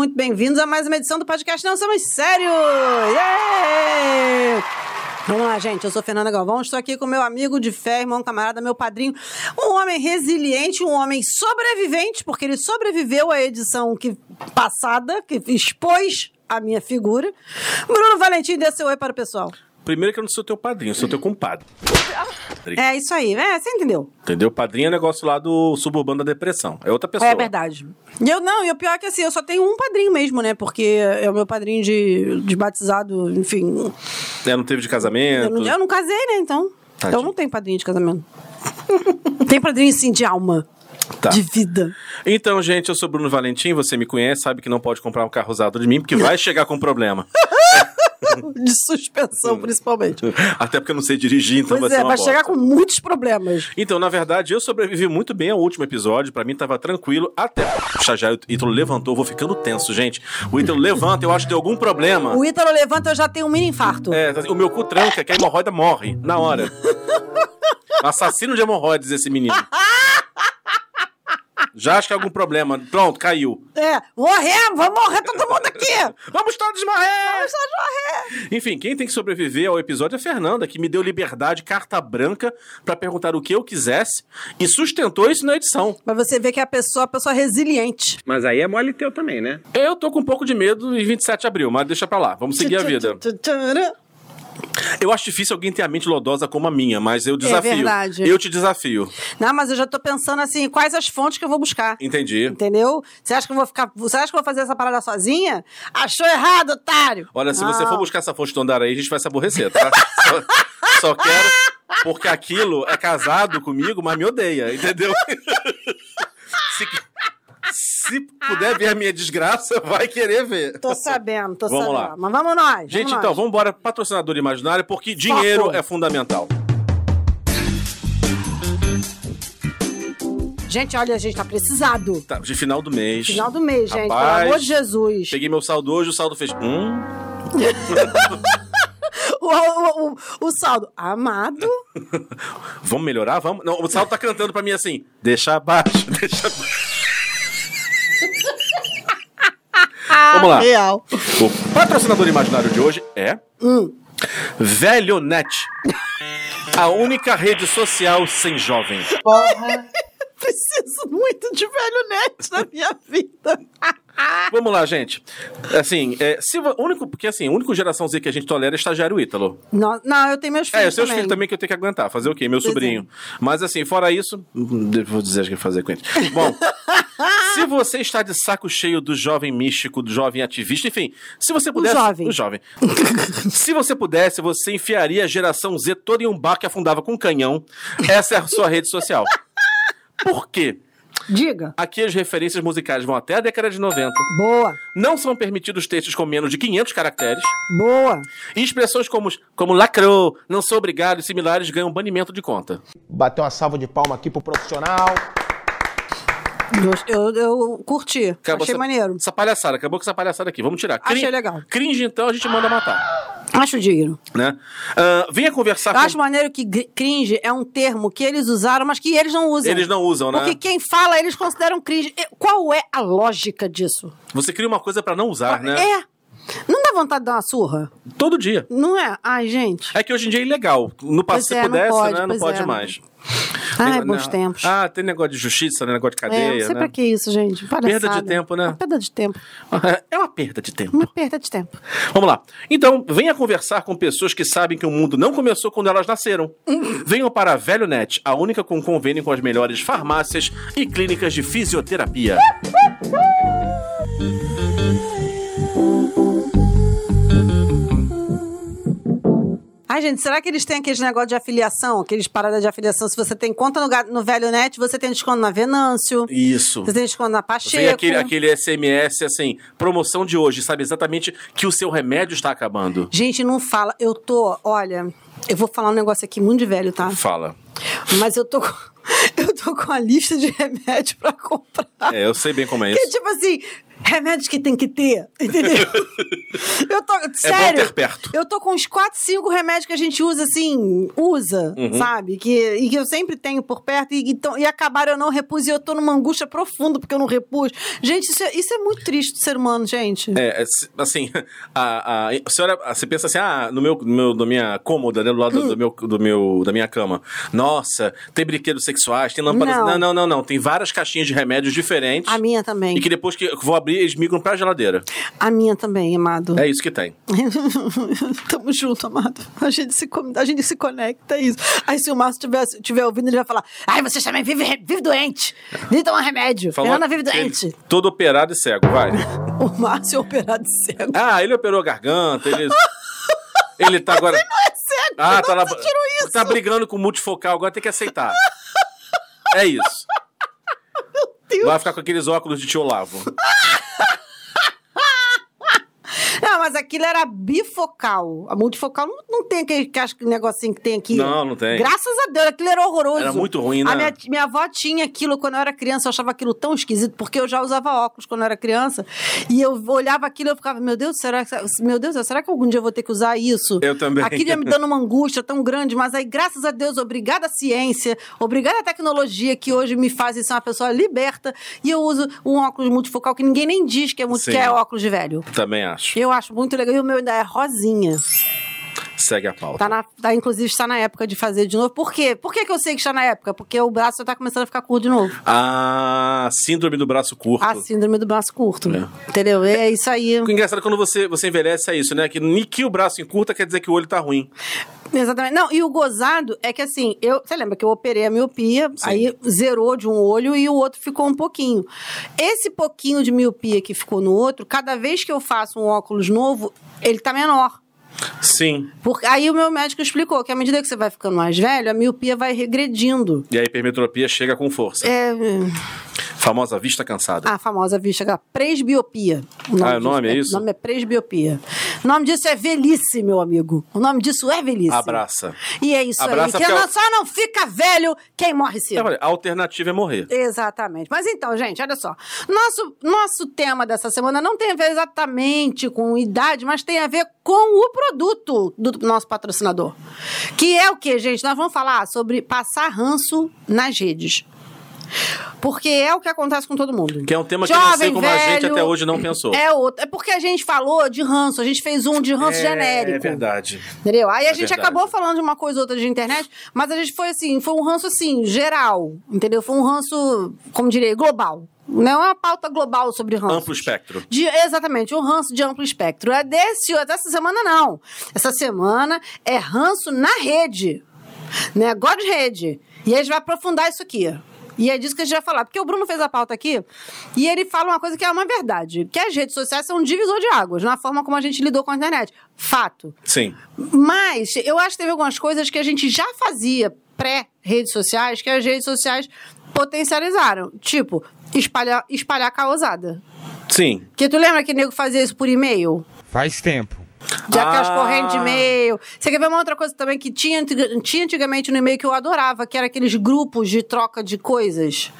muito bem-vindos a mais uma edição do podcast Não Somos Sérios! Yeah! Vamos lá, gente. Eu sou Fernanda Galvão, estou aqui com meu amigo de fé, irmão, camarada, meu padrinho. Um homem resiliente, um homem sobrevivente, porque ele sobreviveu à edição que, passada, que expôs a minha figura. Bruno Valentim, dê seu oi para o pessoal. Primeiro que eu não sou teu padrinho, eu sou teu compadre. É isso aí, é, você entendeu? Entendeu? Padrinho é negócio lá do suburbano da depressão. É outra pessoa. É verdade. E eu não, e o pior é que assim, eu só tenho um padrinho mesmo, né? Porque é o meu padrinho de, de batizado, enfim. É, não teve de casamento. Eu não, eu não casei, né? Então. Tadinho. Então não tem padrinho de casamento. tem padrinho sim de alma. Tá. De vida. Então, gente, eu sou Bruno Valentim, você me conhece, sabe que não pode comprar um carro usado de mim, porque vai chegar com problema. De suspensão, principalmente. Até porque eu não sei dirigir, então Pois vai ser é, uma vai chegar com muitos problemas. Então, na verdade, eu sobrevivi muito bem ao último episódio. Pra mim tava tranquilo. Até o estagiário Ítalo levantou, vou ficando tenso, gente. O Ítalo levanta, eu acho que deu algum problema. O Ítalo levanta, eu já tenho um mini infarto. É, o meu cu tranca, que a hemorroida morre na hora. Assassino de hemorroides esse menino. Já acho que é algum problema. Pronto, caiu. É, morremos, vamos morrer todo mundo aqui! Vamos todos morrer! Vamos todos morrer! Enfim, quem tem que sobreviver ao episódio é a Fernanda, que me deu liberdade, carta branca, pra perguntar o que eu quisesse e sustentou isso na edição. Mas você vê que a pessoa é uma pessoa resiliente. Mas aí é mole teu também, né? Eu tô com um pouco de medo em 27 de abril, mas deixa pra lá. Vamos seguir a vida. Eu acho difícil alguém ter a mente lodosa como a minha, mas eu desafio. verdade. Eu te desafio. Não, mas eu já tô pensando assim, quais as fontes que eu vou buscar. Entendi. Entendeu? Você acha que eu vou ficar. Você acha que eu vou fazer essa parada sozinha? Achou errado, otário! Olha, se você Não. for buscar essa fonte do andar aí, a gente vai se aborrecer, tá? só, só quero. Porque aquilo é casado comigo, mas me odeia, entendeu? se, puder ver a minha desgraça, vai querer ver. Tô sabendo, tô Vamos sabendo. lá. Mas vamos nós. Gente, vamos então, nós. vamos embora. Patrocinador imaginário, porque dinheiro Foco. é fundamental. Gente, olha, a gente tá precisado. Tá, de final do mês. Final do mês, gente. Rapaz, Pelo amor de Jesus. Peguei meu saldo hoje, o saldo fez. Hum. O, o, o, o saldo. Amado. Vamos melhorar? Vamos? Não, o saldo tá cantando pra mim assim: deixa abaixo, deixa abaixo. Vamos lá. Real. O patrocinador imaginário de hoje é. Hum. Velhonet. A única rede social sem jovem. Preciso muito de velho net na minha vida. Vamos lá, gente. Assim, é, se, único, porque assim, o único geração Z que a gente tolera é estagiário Ítalo. Não, não, eu tenho meus filhos. É, seus também. filhos também que eu tenho que aguentar. Fazer o quê? Meu é. sobrinho. Mas assim, fora isso, vou dizer o que fazer com ele. Bom, se você está de saco cheio do jovem místico, do jovem ativista, enfim, se você pudesse. jovem. O jovem. se você pudesse, você enfiaria a geração Z toda em um bar que afundava com um canhão. Essa é a sua rede social. Por quê? Diga. Aqui as referências musicais vão até a década de 90. Boa, Não são permitidos textos com menos de 500 caracteres. boa. E expressões como, como lacrou, não sou obrigado e similares ganham banimento de conta. Bater uma salva de palma aqui pro profissional. Eu, eu, curti. Acabou Achei essa, maneiro. Essa palhaçada, acabou com essa palhaçada aqui. Vamos tirar. Achei legal. Cringe, então, a gente manda matar. Acho digno. Né? Ah, venha conversar Eu com... acho maneiro que cringe é um termo que eles usaram, mas que eles não usam. Eles não usam, né? Porque quem fala, eles consideram cringe. Qual é a lógica disso? Você cria uma coisa pra não usar, né? É. Não dá vontade de dar uma surra? Todo dia. Não é? Ai, gente. É que hoje em dia é ilegal. No passado, se é, não pudesse, pode, né? Não pode é. mais. Ai, Tem- bons tempos. Ah, tem negócio de justiça, né? negócio de é, cadeia, não sei né? pra que isso, gente. Palhaçada. Perda de tempo, né? Uma perda de tempo. É uma perda de tempo. Uma perda de tempo. Vamos lá. Então, venha conversar com pessoas que sabem que o mundo não começou quando elas nasceram. Venham para a VelhoNet, a única com convênio com as melhores farmácias e clínicas de fisioterapia. Ai, gente, será que eles têm aqueles negócio de afiliação? Aqueles paradas de afiliação? Se você tem conta no, no Velho Net, você tem desconto na Venâncio. Isso. Você tem desconto na Pacheco. Vem aquele, aquele SMS assim, promoção de hoje, sabe exatamente que o seu remédio está acabando. Gente, não fala. Eu tô, olha, eu vou falar um negócio aqui muito de velho, tá? Fala. Mas eu tô eu tô com a lista de remédio pra comprar. É, eu sei bem como é Que isso. tipo assim, remédios que tem que ter, entendeu? eu tô, sério. ter perto. Eu tô com uns 4, 5 remédios que a gente usa assim, usa, Uhum. sabe? Que, e que eu sempre tenho por perto e, então, e acabaram eu não repus e eu tô numa angústia profunda porque eu não repus. Gente, isso é, isso é muito triste do ser humano, gente. É, é, assim, a, a, a senhora, você pensa assim, ah, no meu, no meu, na minha cômoda, né, do lado Hum. do, meu, do meu, da minha cama. Nossa, tem brinquedos sexuais, tem lâmpadas. Não. Não, não, não, não. Tem várias caixinhas de remédios diferentes. A minha também. E que depois que eu vou abrir, eles migram pra geladeira. A minha também, amado. É isso que tem. Tamo junto, amado. A gente se, a gente se conecta, é isso. Aí se o Márcio estiver tiver ouvindo, ele vai falar: Ai, vocês também vivem vive doente. Vive tomar remédio. Fernanda vive ele doente. todo operado e cego, vai. O Márcio é operado de cego. Ah, ele operou a garganta, ele. Ele tá agora. É cego. Ah, tá lá. você? Tá brigando com o multifocal, agora tem que aceitar. É isso. Deus. Vai ficar com aqueles óculos de tio Olavo. Não, mas aquilo era bifocal. A multifocal não, não tem aquele casco- negocinho que tem aqui. Não, não tem. Graças a Deus, aquilo era horroroso. Era muito ruim, né? A minha, minha avó tinha aquilo quando eu era criança, eu achava aquilo tão esquisito, porque eu já usava óculos quando eu era criança. E eu olhava aquilo e eu ficava, meu Deus, será que, meu Deus, será que algum dia eu vou ter que usar isso? Eu também. Aquilo ia me dando uma angústia tão grande, mas aí, graças a Deus, obrigada à ciência, obrigada à tecnologia que hoje me faz ser uma pessoa liberta, e eu uso um óculos multifocal que ninguém nem diz que é, muito, que é óculos de velho. Também acho. Eu acho muito legal. E o meu ainda é rosinha. Segue a pauta. Tá na, tá, inclusive está na época de fazer de novo. Por quê? Por que, que eu sei que está na época? Porque o braço já tá começando a ficar curto de novo. Ah, síndrome do braço curto. A síndrome do braço curto. É. Entendeu? É isso aí. O engraçado é quando você, você envelhece é isso, né? Que que o braço encurta quer dizer que o olho tá ruim. Exatamente. Não, e o gozado é que assim, eu, você lembra que eu operei a miopia, aí zerou de um olho e o outro ficou um pouquinho. Esse pouquinho de miopia que ficou no outro, cada vez que eu faço um óculos novo, ele tá menor. Sim. Porque aí o meu médico explicou que à medida que você vai ficando mais velho, a miopia vai regredindo. E a hipermetropia chega com força. É, Famosa vista cansada. a famosa vista, a presbiopia. Ah, o nome é isso? O nome é presbiopia. O nome disso é velhice, meu amigo. O nome disso é velhice. Abraça. E é isso Abraça aí. Que eu- só não fica velho quem morre cedo. Falei, a alternativa é morrer. Exatamente. Mas então, gente, olha só. Nosso, nosso tema dessa semana não tem a ver exatamente com idade, mas tem a ver com o produto do nosso patrocinador. Que é o que, gente? Nós vamos falar sobre passar ranço nas redes. Porque é o que acontece com todo mundo. Que é um tema que eu não sei Jovem, como a gente velho, até hoje não pensou. É outro. É porque a gente falou de ranço, a gente fez um de ranço genérico. É verdade. Entendeu? Aí a É gente verdade. acabou falando de uma coisa ou outra de internet, mas a gente foi assim, foi um ranço assim, geral, entendeu? Foi um ranço, como diria, global. Não é uma pauta global sobre ranço. Amplo espectro. De, exatamente, um ranço de amplo espectro. É desse, dessa semana, não. Essa semana é ranço na rede. Negócio de rede. E a gente vai aprofundar isso aqui. E é disso que a gente vai falar. Porque o Bruno fez a pauta aqui e ele fala uma coisa que é uma verdade. Que as redes sociais são um divisor de águas na forma como a gente lidou com a internet. Fato. Sim. Mas eu acho que teve algumas coisas que a gente já fazia pré-redes sociais que as redes sociais potencializaram. Tipo, espalhar, espalhar causada. Sim. Porque tu lembra que nego fazia isso por e-mail? Faz tempo. De aquelas Ah. correntes de e-mail. Você quer ver uma outra coisa também que tinha, tinha antigamente no e-mail que eu adorava, que era aqueles grupos de troca de coisas.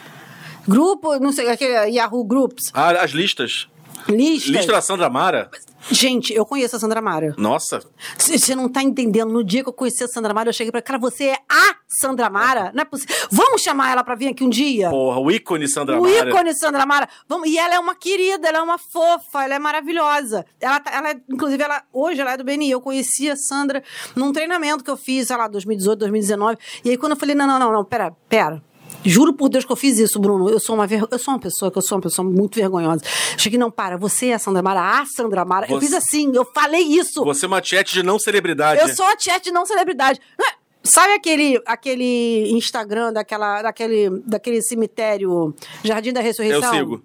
Grupo, não sei, aquele Yahoo Groups, Ah, as listas. Listas. Lista da Sandra Mara. Gente, eu conheço a Sandra Mara. Nossa. Você não tá entendendo. No dia que eu conheci a Sandra Mara, eu cheguei pra cara, você é a Sandra Mara? Não é possível. Vamos chamar ela pra vir aqui um dia? Porra, o ícone Sandra o Mara. ícone Sandra Mara. Vamos, e ela é uma querida, ela é uma fofa, ela é maravilhosa. Ela, tá- ela é- inclusive, ela, hoje ela é do BNI. Eu conheci a Sandra num treinamento que eu fiz, sei lá, 2018, 2019. E aí, quando eu falei, não, não, não, não, pera, pera. Juro por Deus que eu fiz isso, Bruno. Eu sou uma, ver... eu sou uma pessoa que eu sou uma pessoa muito vergonhosa. Cheguei, não, para, você é a Sandra Mara, a Sandra Mara. Eu Você- fiz assim, eu falei isso. Você é uma chat de não celebridade. Eu sou a chat de não celebridade. É- Sabe aquele, aquele Instagram daquela, daquele, daquele cemitério Jardim da Ressurreição? Eu sigo.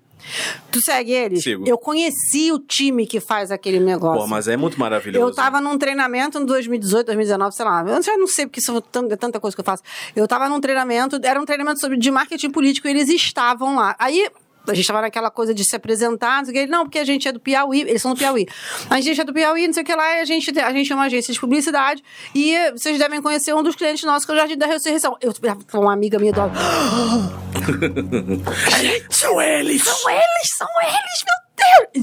Tu segue eles? Sigo. Eu conheci o time que faz aquele negócio. Pô, mas é muito maravilhoso. Eu tava num treinamento em 2018, 2019, sei lá. Eu já não sei porque isso é é tanta coisa que eu faço. Eu tava num treinamento, era um treinamento sobre de marketing político e eles estavam lá. Aí a gente tava naquela coisa de se apresentar, não sei o que. Não, porque a gente é do Piauí, eles são do Piauí. A gente é do Piauí, não sei o que lá, e a gente, a gente é uma agência de publicidade. E vocês devem conhecer um dos clientes nossos, que é o Jardim da Ressurreição. Eu, uma amiga minha do São eles! são eles, são eles, meu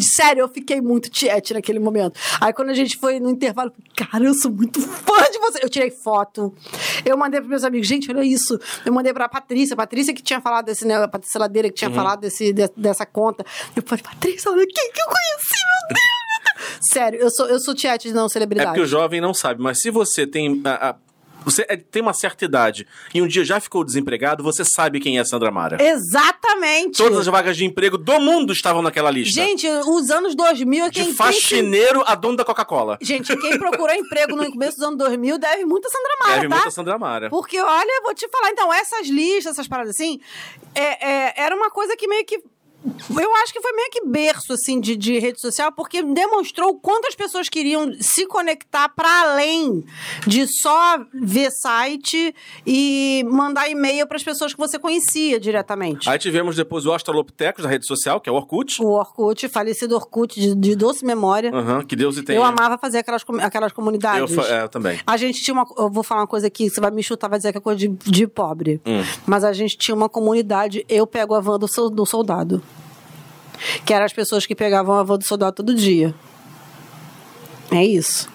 Sério, eu fiquei muito tiete naquele momento. Aí quando a gente foi no intervalo, eu falei, cara, eu sou muito fã de você. Eu tirei foto. Eu mandei pros meus amigos, gente, olha isso. Eu mandei pra Patrícia, Patrícia que tinha falado desse, né, a Patrícia Ladeira que tinha Uhum. falado desse, de- dessa conta. Eu falei, Patrícia, olha quem que eu conheci, meu Deus. Deus." Sério, eu sou, eu sou tiete de não É celebridade. porque o jovem não sabe, mas se você tem. a- a- você é- tem uma certa idade e um dia já ficou desempregado, você sabe quem é Sandra Mara. Exatamente. Todas as vagas de emprego do mundo estavam naquela lista. Gente, os anos 2000 é de quem que- faxineiro a dono da Coca-Cola. Gente, quem procurou emprego no começo dos anos 2000 deve muito a Sandra Mara, Deve tá? muito a Sandra Mara. Porque, olha, vou te falar, então, essas listas, essas paradas assim, é, é, era uma coisa que meio que. Eu acho que foi meio que berço, assim, de, de rede social, porque demonstrou quantas pessoas queriam se conectar para além de só ver site e mandar e-mail para as pessoas que você conhecia diretamente. Aí tivemos depois o Australopithecus da rede social, que é o Orkut. O Orkut, falecido Orkut, de, de doce memória. Aham, que Deus e tenha. Eu amava fazer aquelas, aquelas Eu, comunidades. é, eu também. A gente tinha uma. Eu vou falar uma coisa aqui, você vai me chutar, vai dizer que é coisa de, de pobre. Hum. Mas a gente tinha uma comunidade, eu pego a van do, do soldado. Que eram as pessoas que pegavam a van do soldado todo dia. É isso.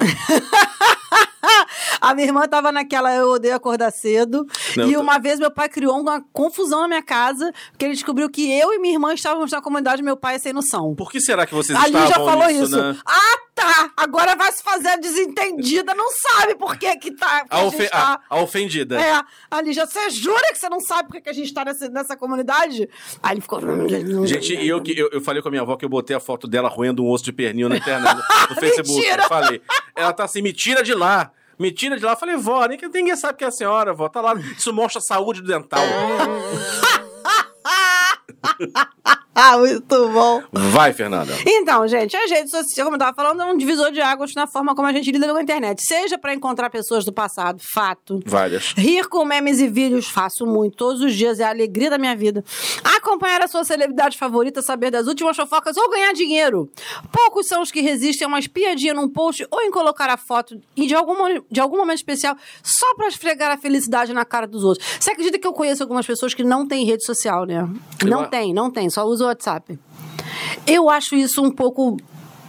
A minha irmã tava naquela, eu odeio acordar cedo. Não, e tô- uma vez meu pai criou uma confusão na minha casa, porque ele descobriu que eu e minha irmã estávamos na comunidade meu pai é sem noção. Por que será que vocês Ali estavam já falou nisso, isso. né? Ah, tá! Agora vai se fazer a desentendida, não sabe por que que tá. que A, a tá... a- a ofendida. É, ali já você jura que você não sabe por que que a gente tá nessa, nessa comunidade? Aí ele ficou. Gente, eu, que- eu, eu falei com a minha avó que eu botei a foto dela roendo um osso de pernil na internet, no, no Facebook. Mentira! Eu falei. Ela tá assim, me tira de lá. Me tira de lá. Falei, vó, nem que ninguém sabe que é a senhora, vó. Tá lá. Isso mostra saúde dental. Ah, muito bom. Vai, Fernanda. Então, gente, as redes sociais, como eu tava falando, é um divisor de águas na forma como a gente lida com a internet. Seja pra encontrar pessoas do passado, fato. Várias. Rir com memes e vídeos, faço muito, todos os dias, é a alegria da minha vida. Acompanhar a sua celebridade favorita, saber das últimas fofocas ou ganhar dinheiro. Poucos são os que resistem a uma espiadinha num post ou em colocar a foto de algum, de algum momento especial só pra esfregar a felicidade na cara dos outros. Você acredita que eu conheço algumas pessoas que não têm rede social, né? Não tem, não tem, só usa o WhatsApp. Eu acho isso um pouco.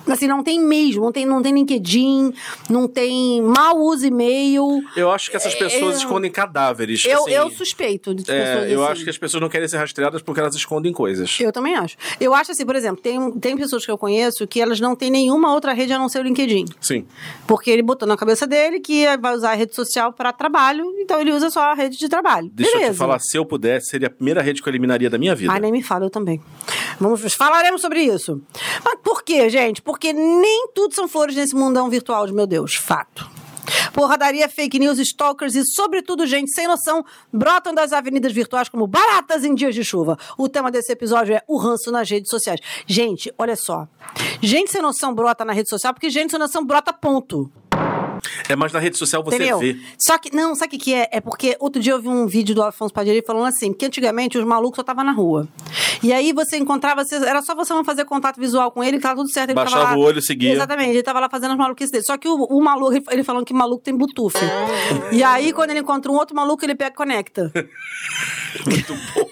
Assim, não tem mesmo, não tem, não tem LinkedIn, não tem. Mal usa e-mail. Eu acho que essas pessoas Eu- escondem cadáveres. Eu, assim. eu suspeito de É, pessoas eu assim. acho que as pessoas não querem ser rastreadas porque elas escondem coisas. Eu também acho. Eu acho assim, por exemplo, tem, tem pessoas que eu conheço que elas não têm nenhuma outra rede a não ser o LinkedIn. Sim. Porque ele botou na cabeça dele que vai usar a rede social para trabalho, então ele usa só a rede de trabalho. Deixa Beleza. eu te falar, se eu pudesse, seria a primeira rede que eu eliminaria da minha vida. Ai, nem me fala, eu também. Vamos, falaremos sobre isso. Mas por quê, gente? Porque nem tudo são flores nesse mundão virtual meu Deus. Fato. Porradaria, fake news, stalkers e, sobretudo, gente sem noção brotam das avenidas virtuais como baratas em dias de chuva. O tema desse episódio é o ranço nas redes sociais. Gente, olha só. Gente sem noção brota na rede social porque gente sem noção brota ponto. É, mas na rede social você Entendeu? vê. Só que, não, sabe o que, que é? É porque outro dia eu vi um vídeo do Afonso Padilha falando assim, que antigamente os malucos só estavam na rua. E aí você encontrava, você- era só você não fazer contato visual com ele, que tava tudo certo. Ele Baixava tava lá, o olho, seguia. Exatamente, ele tava lá fazendo as maluquices dele. Só que o, o maluco, ele- ele falando que maluco tem bluetooth. e aí, quando ele encontra um outro maluco, ele pega e conecta. Muito bom.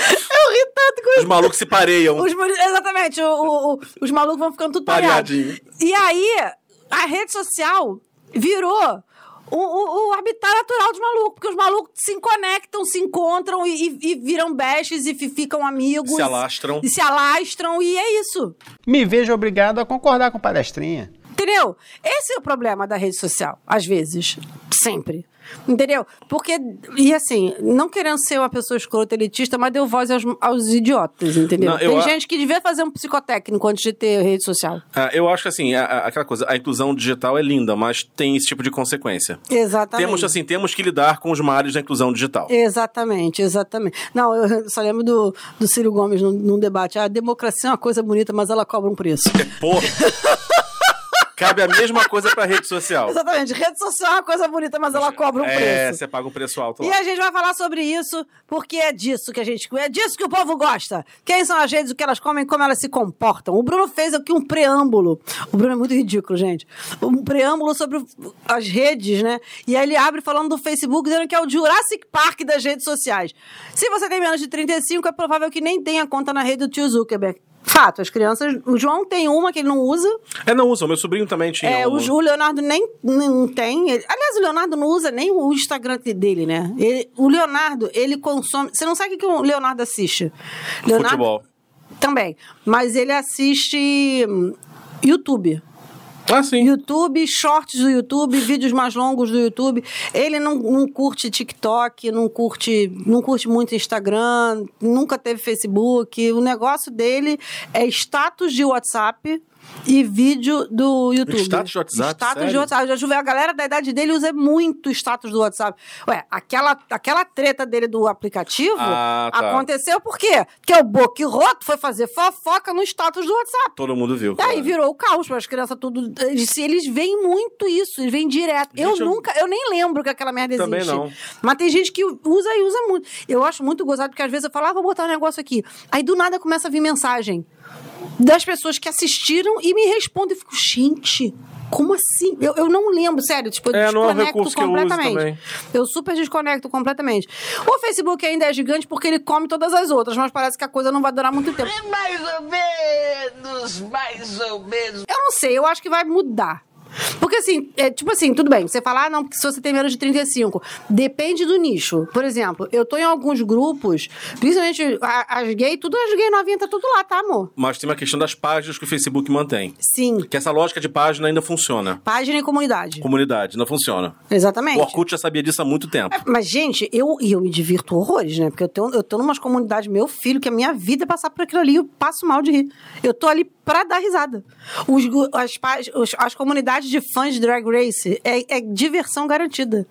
Eu ri tanto com Os malucos se pareiam. Os exatamente, o- o- o- os malucos vão ficando tudo pareados. Pareadinho. E aí, a rede social virou o, o, o habitat natural dos malucos, porque os malucos se conectam, se encontram e, e- e viram bestes e fi- ficam amigos. Se alastram. E se alastram, e é isso. Me vejo obrigado a concordar com palestrinha. Entendeu? Esse é o problema da rede social, às vezes. Sempre. Entendeu? Porque, e assim, não querendo ser uma pessoa escrota elitista, mas deu voz aos, aos idiotas, entendeu? Não, Tem a- gente que devia fazer um psicotécnico antes de ter rede social. Ah, eu acho que assim, a- a- aquela coisa, a inclusão digital é linda, mas tem esse tipo de consequência. Exatamente. Temos, assim, temos que lidar com os males da inclusão digital. Exatamente, exatamente. Não, eu só lembro do, do Ciro Gomes num, num debate. A democracia é uma coisa bonita, mas ela cobra um preço. Pô, Cabe a mesma coisa pra rede social. Exatamente. Rede social é uma coisa bonita, mas ela cobra um É, preço. você paga um preço alto E lá. a gente vai falar sobre isso, porque é disso que a gente. É disso que o povo gosta. Quem são as redes, o que elas comem, como elas se comportam. O Bruno fez aqui um preâmbulo. O Bruno é muito ridículo, gente. Um preâmbulo sobre as redes, né? E aí ele abre falando do Facebook, dizendo que é o Jurassic Park das redes sociais. Se você tem menos de 35, é provável que nem tenha conta na rede do tio Zuckerberg. Fato, as crianças. O João tem uma que ele não usa. É, não usa. O meu sobrinho também tinha. É, uma. o, o Leonardo nem não tem. Ele- aliás, o Leonardo não usa nem o Instagram dele, né? Ele- o Leonardo, ele consome. Você não sabe o que o Leonardo assiste? Leonardo Futebol. também. Mas ele assiste hum, YouTube. Ah, sim. YouTube, shorts do YouTube, vídeos mais longos do YouTube. Ele não, não curte TikTok, não curte, não curte muito Instagram, nunca teve Facebook. O negócio dele é status de WhatsApp e vídeo do YouTube. Status de WhatsApp, Status de sério? WhatsApp. Já a galera da idade dele usa muito status do WhatsApp. Ué, aquela, aquela treta dele do aplicativo Ah, tá. aconteceu por quê? Porque o Boquiroto foi fazer fofoca no status do WhatsApp. Todo mundo viu. Aí cara. virou o caos para as crianças tudo. Eles, eles veem muito isso, eles veem direto. eu Gente, eu- nunca, eu nem lembro que aquela merda Também existe. não. Mas tem gente que usa e usa muito. Eu acho muito gozado, porque às vezes eu falo, ah, vou botar um negócio aqui. Aí do nada começa a vir mensagem das pessoas que assistiram e me respondem. Eu fico, gente. Como assim? Eu, eu não lembro, sério. Tipo, eu É, não é desconecto eu uso completamente. também. Eu super desconecto completamente. O Facebook ainda é gigante porque ele come todas as outras, mas parece que a coisa não vai durar muito tempo. É mais ou menos, mais ou menos. Eu não sei, eu acho que vai mudar. Porque assim, é, tipo assim, tudo bem, você fala, ah, não, porque se você tem menos de 35, depende do nicho. Por exemplo, eu tô em alguns grupos, principalmente as gays, tudo as gays novinhas, tá tudo lá, tá, amor? Mas tem uma questão das páginas que o Facebook mantém. Sim. Que essa lógica de página ainda funciona. Página e comunidade. Comunidade, não funciona. Exatamente. O Orkut já sabia disso há muito tempo. Mas, gente, eu, eu me divirto horrores, né? Porque eu tô, eu tô numas comunidades, meu filho, que a minha vida é passar por aquilo ali, eu passo mal de rir. Eu tô ali pra dar risada. Os, as, os- as comunidades de fãs de Drag Race é, é diversão garantida.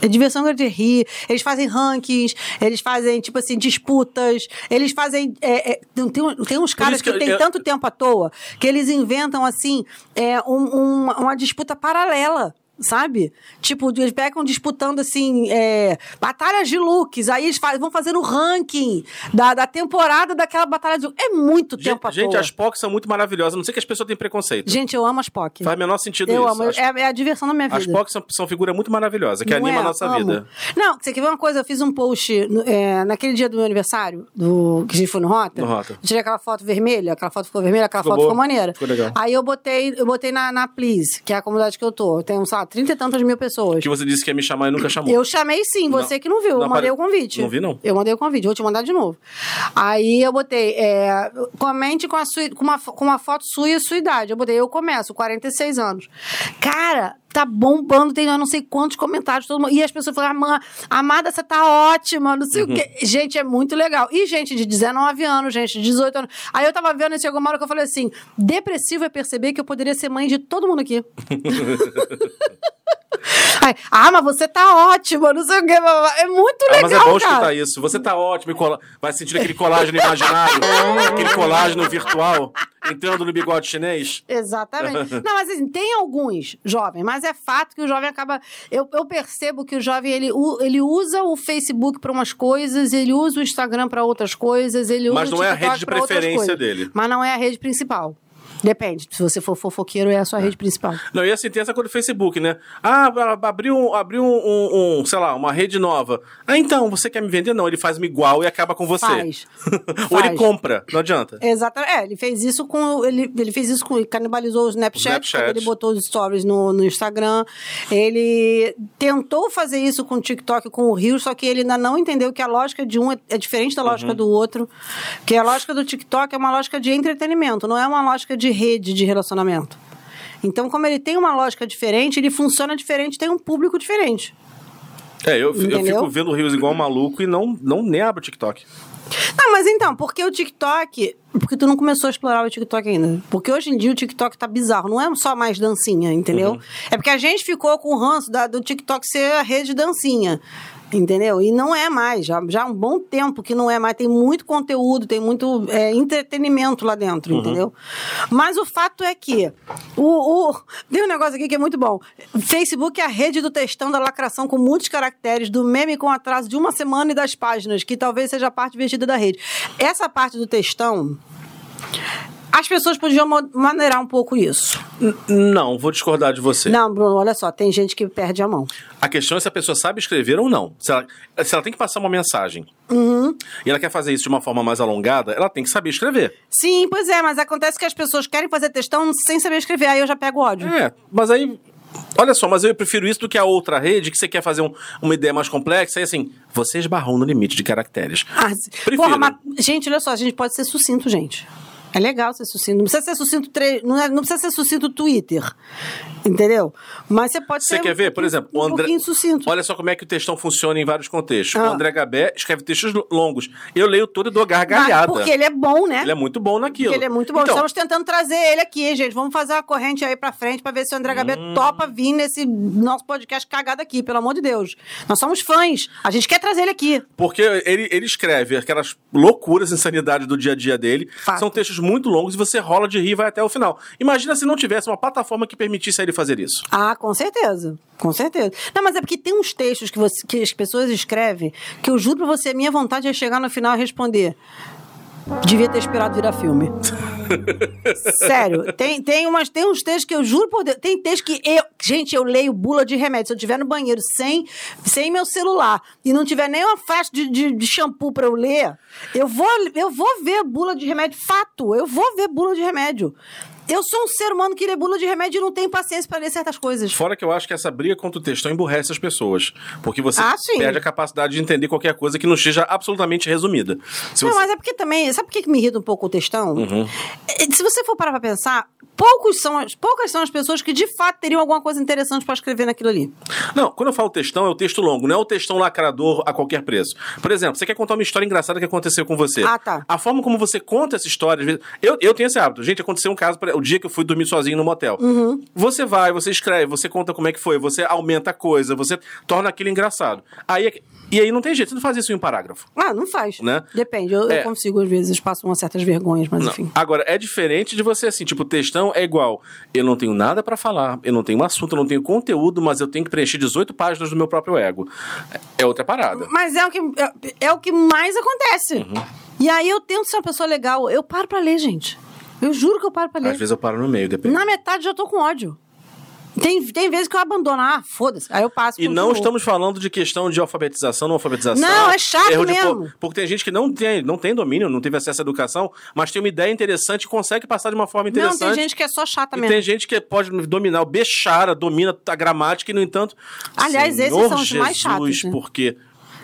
É diversão garantida. Rir. Eles fazem rankings, eles fazem, tipo assim, disputas, eles fazem. é, é, tem, tem, uns caras que que, eu- tanto tempo à toa que eles inventam, assim, é, um- um- uma disputa paralela. Sabe? Tipo, eles pegam disputando assim, é, batalhas de looks, aí eles faz- vão fazendo o ranking da, da temporada daquela batalha de look. É muito tempo à Gente, gente, toa. as POCs são muito maravilhosas. Não sei que as pessoas têm preconceito. Gente, eu amo as POC. Faz o menor sentido eu isso. amo, As, é, é a diversão da minha vida. as POCs são, são figura muito maravilhosa, que Não anima é? a nossa Amo. vida. Não, você quer ver uma coisa? Eu fiz um post é, naquele dia do meu aniversário, do, que a gente foi no Rota. No Rota. Tirei aquela foto vermelha, aquela foto ficou vermelha, aquela Ficou foto boa. ficou maneira. Ficou legal. Aí eu botei, eu botei na, na Please, que é a comunidade que eu tô. Eu tenho, sei lá, trinta e tantas mil pessoas. Que você disse que ia me chamar e nunca chamou. Eu chamei sim, você Não. que não viu. Não eu mandei o convite. Não vi, não. Eu mandei o convite, vou te mandar de novo. Aí eu botei, é, comente com, a sua, com, uma, com uma foto sua e a sua idade. Eu botei, eu começo, 46 anos. Cara, tá bombando, tem não sei quantos comentários, todo mundo. E as pessoas falam, "Ama- Amada, você tá ótima, não sei o quê. Gente, é muito legal. E gente de 19 anos, gente de 18 anos. Aí eu tava vendo e chegou uma hora que eu falei assim: depressivo é perceber que eu poderia ser mãe de todo mundo aqui. Aí, ah, mas você tá ótima, não sei o blá. É muito Ah, legal, mas é bom cara. escutar isso. Você tá ótimo e vai sentir aquele colágeno imaginário, aquele colágeno virtual entrando no bigode chinês. Exatamente. Não, mas assim, tem alguns jovens, mas é fato que o jovem acaba. Eu, eu percebo que o jovem ele, ele usa o Facebook para umas coisas, ele usa o Instagram para outras coisas, ele usa Mas o não é a rede de preferência dele. Mas não é a rede principal. Depende. Se você for fofoqueiro, é a sua rede principal. Não, e assim, tem essa coisa do Facebook, né? Ah, abriu, abriu um, um- sei lá, uma rede nova. Ah, então, você quer me vender? Não, ele faz uma igual e acaba com você. Faz. Ou ele Faz. compra, não adianta. Exatamente. É, ele fez isso com. Ele, ele fez isso com. Ele canibalizou o Snapchat, Snapchat. ele botou os stories no, no Instagram. Ele tentou fazer isso com o TikTok, com o Rio, só que ele ainda não entendeu que a lógica de um é, é diferente da Uhum. lógica do outro. Que a lógica do TikTok é uma lógica de entretenimento, não é uma lógica de rede de relacionamento. Então, como ele tem uma lógica diferente, ele funciona diferente, tem um público diferente. É, eu, eu fico vendo Rios igual um maluco e não, não nem abro o TikTok. Não, mas então, porque o TikTok, Porque tu não começou a explorar o TikTok ainda. Porque hoje em dia o TikTok tá bizarro. Não é só mais dancinha, entendeu? É porque a gente ficou com o ranço da- do TikTok ser a rede de dancinha. Entendeu? E não é mais. Já, já há um bom tempo que não é mais. Tem muito conteúdo, tem muito é, entretenimento lá dentro, entendeu? Mas o fato é que o, o- tem um negócio aqui que é muito bom. Facebook é a rede do textão da lacração com muitos caracteres, do meme com atraso de uma semana e das páginas, que talvez seja a parte divertida da rede. Essa parte do textão, as pessoas podiam maneirar um pouco isso. N- Não, vou discordar de você. Não, Bruno, olha só, tem gente que perde a mão. A questão é se a pessoa sabe escrever ou não. Se ela, se ela tem que passar uma mensagem Uhum. e ela quer fazer isso de uma forma mais alongada, ela tem que saber escrever. Sim, pois é, mas acontece que as pessoas querem fazer textão sem saber escrever, aí eu já pego ódio. É, mas aí. Olha só, mas eu prefiro isso do que a outra rede que você quer fazer um- uma ideia mais complexa e assim, você esbarrou no limite de caracteres. Ah, porra, mas, gente, olha só, a gente pode ser sucinto, gente. É legal ser sucinto. Não precisa ser sucinto, tre... não, é- não precisa ser sucinto Twitter. Entendeu? Mas você pode Você quer um ver, por exemplo, um o André. pouquinho sucinto. Olha só como é que o textão funciona em vários contextos. Ah. O André Gabé escreve textos lo- longos. Eu leio todo e dou Mas gargalhada. porque ele é bom, né? Ele é muito bom naquilo. Porque ele é muito bom. Então, Estamos tentando trazer ele aqui, gente. Vamos fazer uma corrente aí pra frente pra ver se o André Gabé Hum. topa vir nesse nosso podcast cagado aqui, pelo amor de Deus. Nós somos fãs. A gente quer trazer ele aqui. Porque ele, ele escreve aquelas loucuras, insanidades do dia a dia dele. Fato. São textos muito longos e você rola de rir e vai até o final. Imagina se não tivesse uma plataforma que permitisse a ele fazer isso. Ah, com certeza. Com certeza. Não, mas é porque tem uns textos que, você- que as pessoas escrevem que eu juro pra você, a minha vontade é chegar no final e responder. Devia ter esperado virar filme. Sério, tem, tem, umas, tem uns textos que eu juro por Deus. Tem textos que eu. Gente, eu leio bula de remédio. Se eu estiver no banheiro sem, sem meu celular e não tiver nem uma faixa de, de, de shampoo pra eu ler, eu vou, eu vou ver bula de remédio. Fato, eu vou ver bula de remédio. Eu sou um ser humano que lê bula de remédio e não tenho paciência pra ler certas coisas. Fora que eu acho que essa briga contra o textão emburrece as pessoas. Porque você Ah, perde a capacidade de entender qualquer coisa que não esteja absolutamente resumida. Se Não, você- mas é porque também. Sabe por que me irrita um pouco o textão? Uhum. É, Se você for parar pra pensar, poucos são as, poucas são as pessoas que de fato teriam alguma coisa interessante pra escrever naquilo ali. Não, quando eu falo textão, é o texto longo, não é o textão lacrador a qualquer preço. Por exemplo, você quer contar uma história engraçada que aconteceu com você. Ah, tá. A forma como você conta essa história. Eu, eu tenho esse hábito. Gente, aconteceu um caso, por- o dia que eu fui dormir sozinho no motel. Uhum. Você vai, você escreve, você conta como é que foi, você aumenta a coisa, você torna aquilo engraçado. Aí, é e aí não tem jeito, você não faz isso em um parágrafo. Ah, não faz. Né? Depende. Eu, eu É. consigo, às vezes, passo umas certas vergonhas, mas Não. enfim. Agora, é diferente de você assim, tipo, textão é igual. Eu não tenho nada pra falar, eu não tenho um assunto, eu não tenho conteúdo, mas eu tenho que preencher 18 páginas do meu próprio ego. É outra parada. Mas é o que, é, é o que mais acontece. Uhum. E aí eu tento ser uma pessoa legal. Eu paro pra ler, gente. Eu juro que eu paro pra ler. Às vezes eu paro no meio, depende. Na metade já tô com ódio. Tem, tem vezes que eu abandono. Ah, foda-se. Aí eu passo. E não estamos falando de questão de alfabetização, não alfabetização. Não, é chato erro de mesmo. po- porque tem gente que não tem, não tem domínio, não teve acesso à educação, mas tem uma ideia interessante e consegue passar de uma forma Não, interessante. tem gente que é só chata E mesmo. tem gente que pode dominar o bechara, domina a gramática e, no entanto. Aliás, esses Senhor são os mais chatos, Jesus, né? porque.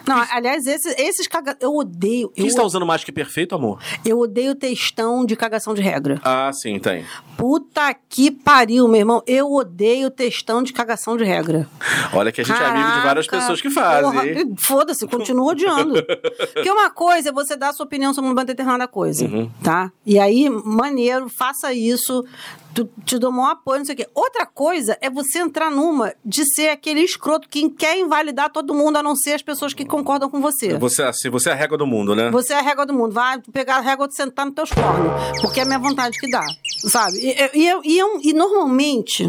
Não, aliás, esses, esses caga... Eu odeio. Quem Eu, está usando mais que perfeito, amor? eu odeio textão de cagação de regra. Ah, sim, tem. Puta que pariu, meu irmão. Eu odeio textão de cagação de regra. Olha que a gente é amigo de várias Caraca, pessoas que fazem. Foda-se, continua odiando. Porque uma coisa é você dar a sua opinião sobre uma determinada coisa, Uhum. tá? E aí, maneiro, faça isso. Tu, te dou maior apoio, não sei o quê. Outra coisa é você entrar numa de ser aquele escroto que quer invalidar todo mundo, a não ser as pessoas que concordam com você. Você, assim, você é a régua do mundo, né? Você é a régua do mundo. Vai pegar a régua de sentar nos teus cornos. Porque é a minha vontade que dá. Sabe? E, e, e, e, é e normalmente.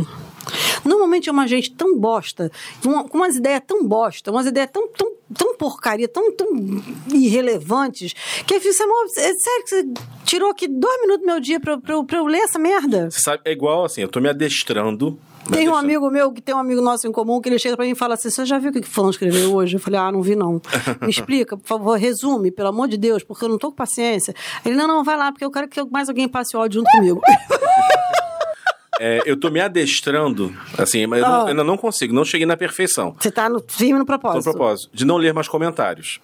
Normalmente é uma gente tão bosta, com umas ideias tão bosta, umas ideias tão, tão, tão porcaria, tão, tão irrelevantes, que eu fico, "Samuel, é sério que você tirou aqui dois minutos do meu dia pra, eu- pra, pra eu ler essa merda? Você sabe, é igual assim, eu tô me adestrando. Tem um amigo meu que tem um amigo nosso em comum que ele chega pra mim e fala assim: Você já viu o que que fulano escreveu hoje? Eu falei: Ah, não vi não. Me explica, por favor, resume, pelo amor de Deus, porque eu não tô com paciência. Ele: Não, não, vai lá, porque eu quero que mais alguém passe ódio junto comigo. É, eu tô me adestrando, assim, mas Ah. eu ainda não consigo, não cheguei na perfeição. Você tá no, firme no No propósito. propósito, de não ler mais comentários.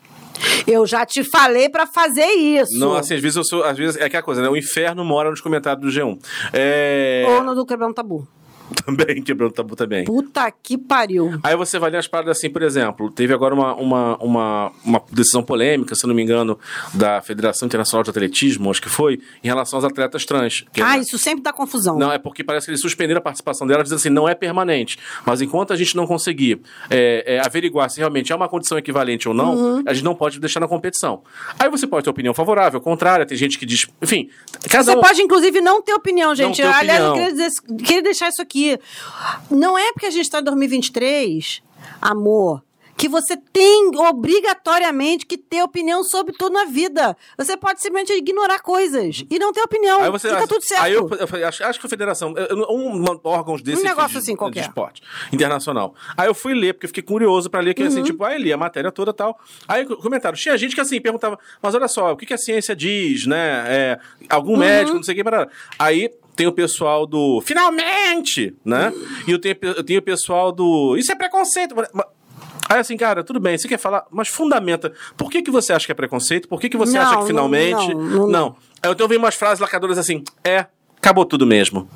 Eu já te falei pra fazer isso. Não, assim, às vezes eu sou. Às vezes é aquela coisa, né? O inferno mora nos comentários do G1. É. Ou no do quebrando tabu. Também, quebrando tabu também. Puta que pariu. Aí você vai ler as paradas assim, por exemplo, teve agora uma, uma, uma, uma decisão polêmica, se eu não me engano, da Federação Internacional de Atletismo, acho que foi, em relação aos atletas trans. Ah, isso sempre dá confusão. Não, é porque parece que eles suspenderam a participação dela, dizendo assim, não é permanente. Mas enquanto a gente não conseguir é, é, averiguar se realmente é uma condição equivalente ou não, Uhum. a gente não pode deixar na competição. Aí você pode ter opinião favorável, contrária, tem gente que diz... Enfim, cada Você um... pode, inclusive, não ter opinião, gente. ter Aliás, eu opinião. queria, dizer- queria deixar isso aqui. Não é porque a gente está em 2023, amor, que você tem obrigatoriamente que ter opinião sobre tudo na vida. Você pode simplesmente ignorar coisas e não ter opinião. Aí você, Fica tudo certo. Aí eu, eu falei, acho, acho que a federação, eu- eu- um, um órgãos desse Um negócio de, assim de qualquer. esporte internacional. Aí eu fui ler, porque eu fiquei curioso pra ler, que Uhum. assim, tipo, aí li a matéria toda e tal. Aí comentaram, tinha gente que assim perguntava, mas olha só, o que, que a ciência diz, né? É, Uhum. algum médico, não sei o que, parará. Aí tem o pessoal do finalmente, né? E eu tenho, eu tenho o pessoal do isso é preconceito. Mas- Aí assim, cara, tudo bem, você quer falar, mas fundamenta. Por que, que você acha que é preconceito? Por que, que você Não, acha que não, finalmente. não, não, não. Aí eu tenho ouvido umas frases lacadoras assim, é, acabou tudo mesmo.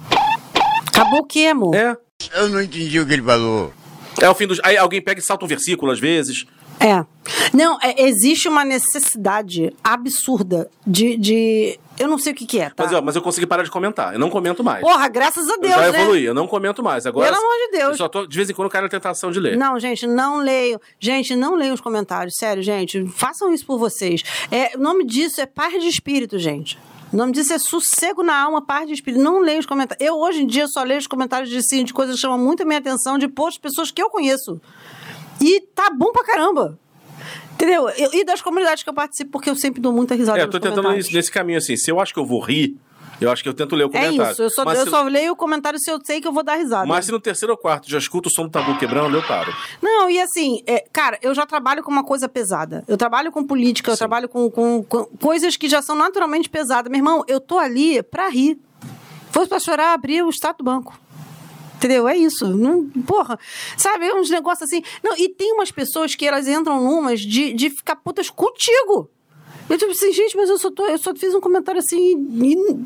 Acabou o quê, amor? É. Eu não entendi o que ele falou. É o fim dos. Aí alguém pega e salta um versículo às vezes. É. Não, é, existe uma necessidade absurda de, de. Eu não sei o que, que é, tá? Mas, ó, mas eu consegui parar de comentar. Eu não comento mais. Porra, graças a eu Deus, já né? evoluí, eu não comento mais. Agora, Pelo amor de Deus. Eu só tô, de vez em quando, cara, a tentação de ler. Não, gente, não leiam. Gente, não leiam os comentários. Sério, gente. Façam isso por vocês. É, o nome disso é paz de espírito, gente. O nome disso é sossego na alma, paz de espírito. Não leio os comentários. Eu, hoje em dia, só leio os comentários de, de coisas que chamam muito a minha atenção, de posts de pessoas que eu conheço. E tá bom pra caramba. Entendeu? Eu- e das comunidades que eu participo, porque eu sempre dou muita risada É, eu tô tentando comentários. nesse, caminho assim. Se eu acho que eu vou rir, eu acho que eu tento ler o É comentário. isso, eu só, eu se, só leio o comentário se eu sei que eu vou dar risada. mas se no terceiro ou quarto já escuto o som do tabu quebrando, eu paro. Não, e assim, é, cara, eu já trabalho com uma coisa pesada. Eu trabalho com política, eu trabalho com, com- com coisas que já são naturalmente pesadas. Meu irmão, eu tô ali pra rir. Fosse pra chorar, abrir o extrato do banco. Entendeu? É isso. Não, porra. Sabe, é uns negócios assim. Não, e tem umas pessoas que elas entram numas de, de ficar putas contigo. Eu tipo assim, gente, mas eu só, tô, eu só fiz um comentário assim,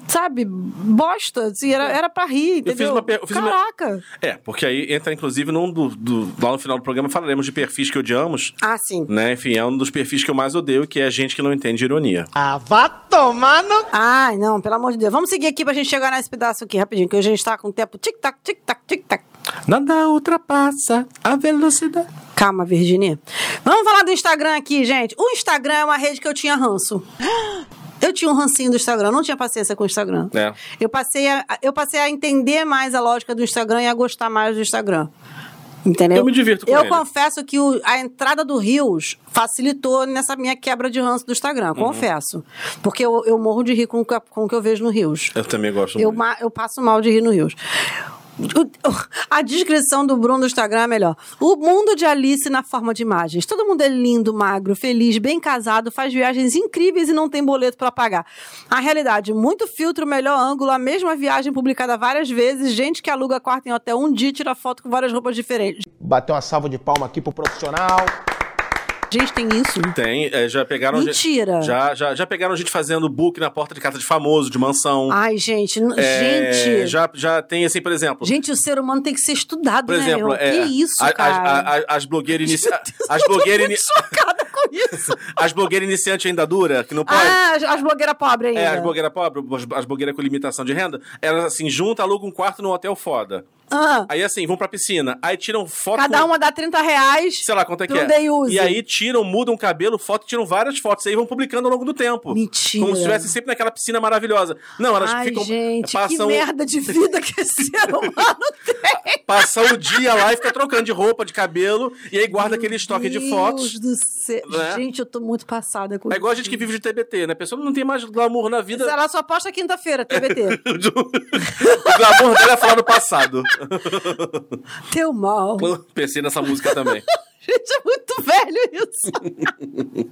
sabe, bosta. Assim, era, era pra rir, entendeu? fiz uma per- eu fiz uma- Caraca. É, porque aí entra, inclusive, num do, do- lá no final do programa falaremos de perfis que odiamos. Ah, sim. Né? Enfim, é um dos perfis que eu mais odeio, que é gente que não entende ironia. Ah, vá tomar no... Ai, não, pelo amor de Deus. Vamos seguir aqui pra gente chegar nesse pedaço aqui rapidinho, que hoje a gente tá com o tempo tic-tac, tic-tac, tic-tac. Nada ultrapassa a velocidade. Calma, Virginia. Vamos falar do Instagram aqui, gente. O Instagram é uma rede que eu tinha ranço. Eu tinha um rancinho do Instagram, eu não tinha paciência com o Instagram. É. Eu, passei a, eu passei a entender mais a lógica do Instagram e a gostar mais do Instagram. Entendeu? Eu me divirto com Eu ele. confesso que o- a entrada do Rios facilitou nessa minha quebra de ranço do Instagram, Uhum. confesso. Porque eu, eu morro de rir com, o que- com o que eu vejo no Rios. Eu também gosto Eu, muito. ma- eu passo mal de rir no Rios. O- o- A descrição do Bruno do Instagram é melhor. O mundo de Alice na forma de imagens. Todo mundo é lindo, magro, feliz, bem casado, faz viagens incríveis e não tem boleto pra pagar. A realidade, muito filtro, melhor ângulo, a mesma viagem publicada várias vezes, gente que aluga quarto em hotel um dia e tira foto com várias roupas diferentes. Bater uma salva de palma aqui pro profissional. Gente, tem isso? Tem, é, já pegaram. Mentira. Já, já, já pegaram gente fazendo book na porta de casa de famoso, de mansão. Ai, gente, É, gente. Já, já tem, assim, por exemplo. Gente, o ser humano tem que ser estudado, por né? exemplo, meu? é, que isso, a- cara? a- a- as blogueiras iniciantes. As blogueiras ini- chocada com isso. as blogueiras iniciantes ainda dura, que não pode. Ah, as, as blogueiras pobres ainda. É, as blogueiras pobres, as- as blogueiras com limitação de renda, elas assim, juntam, alugam um quarto num hotel foda. Ah, Aí assim, vão pra piscina. Aí tiram foto. cada uma dá 30 reais. Sei lá quanto é que é. E aí tiram, mudam o cabelo, foto, tiram várias fotos. Aí vão publicando ao longo do tempo. Mentira. Como se estivesse sempre naquela piscina maravilhosa. Não, elas Ai, ficam. gente, que passam, merda de vida que esse ser humano tem. passam o dia lá e fica trocando de roupa, de cabelo. E aí guarda aquele estoque de Deus fotos. do céu. né? Gente, eu tô muito passada com É igual a gente que vive de TBT, né? A pessoa não tem mais glamour na vida. Ela só posta quinta-feira, TBT. o glamour dela é falar do passado. Teu mal. Pensei nessa música também. Gente, é muito velho isso.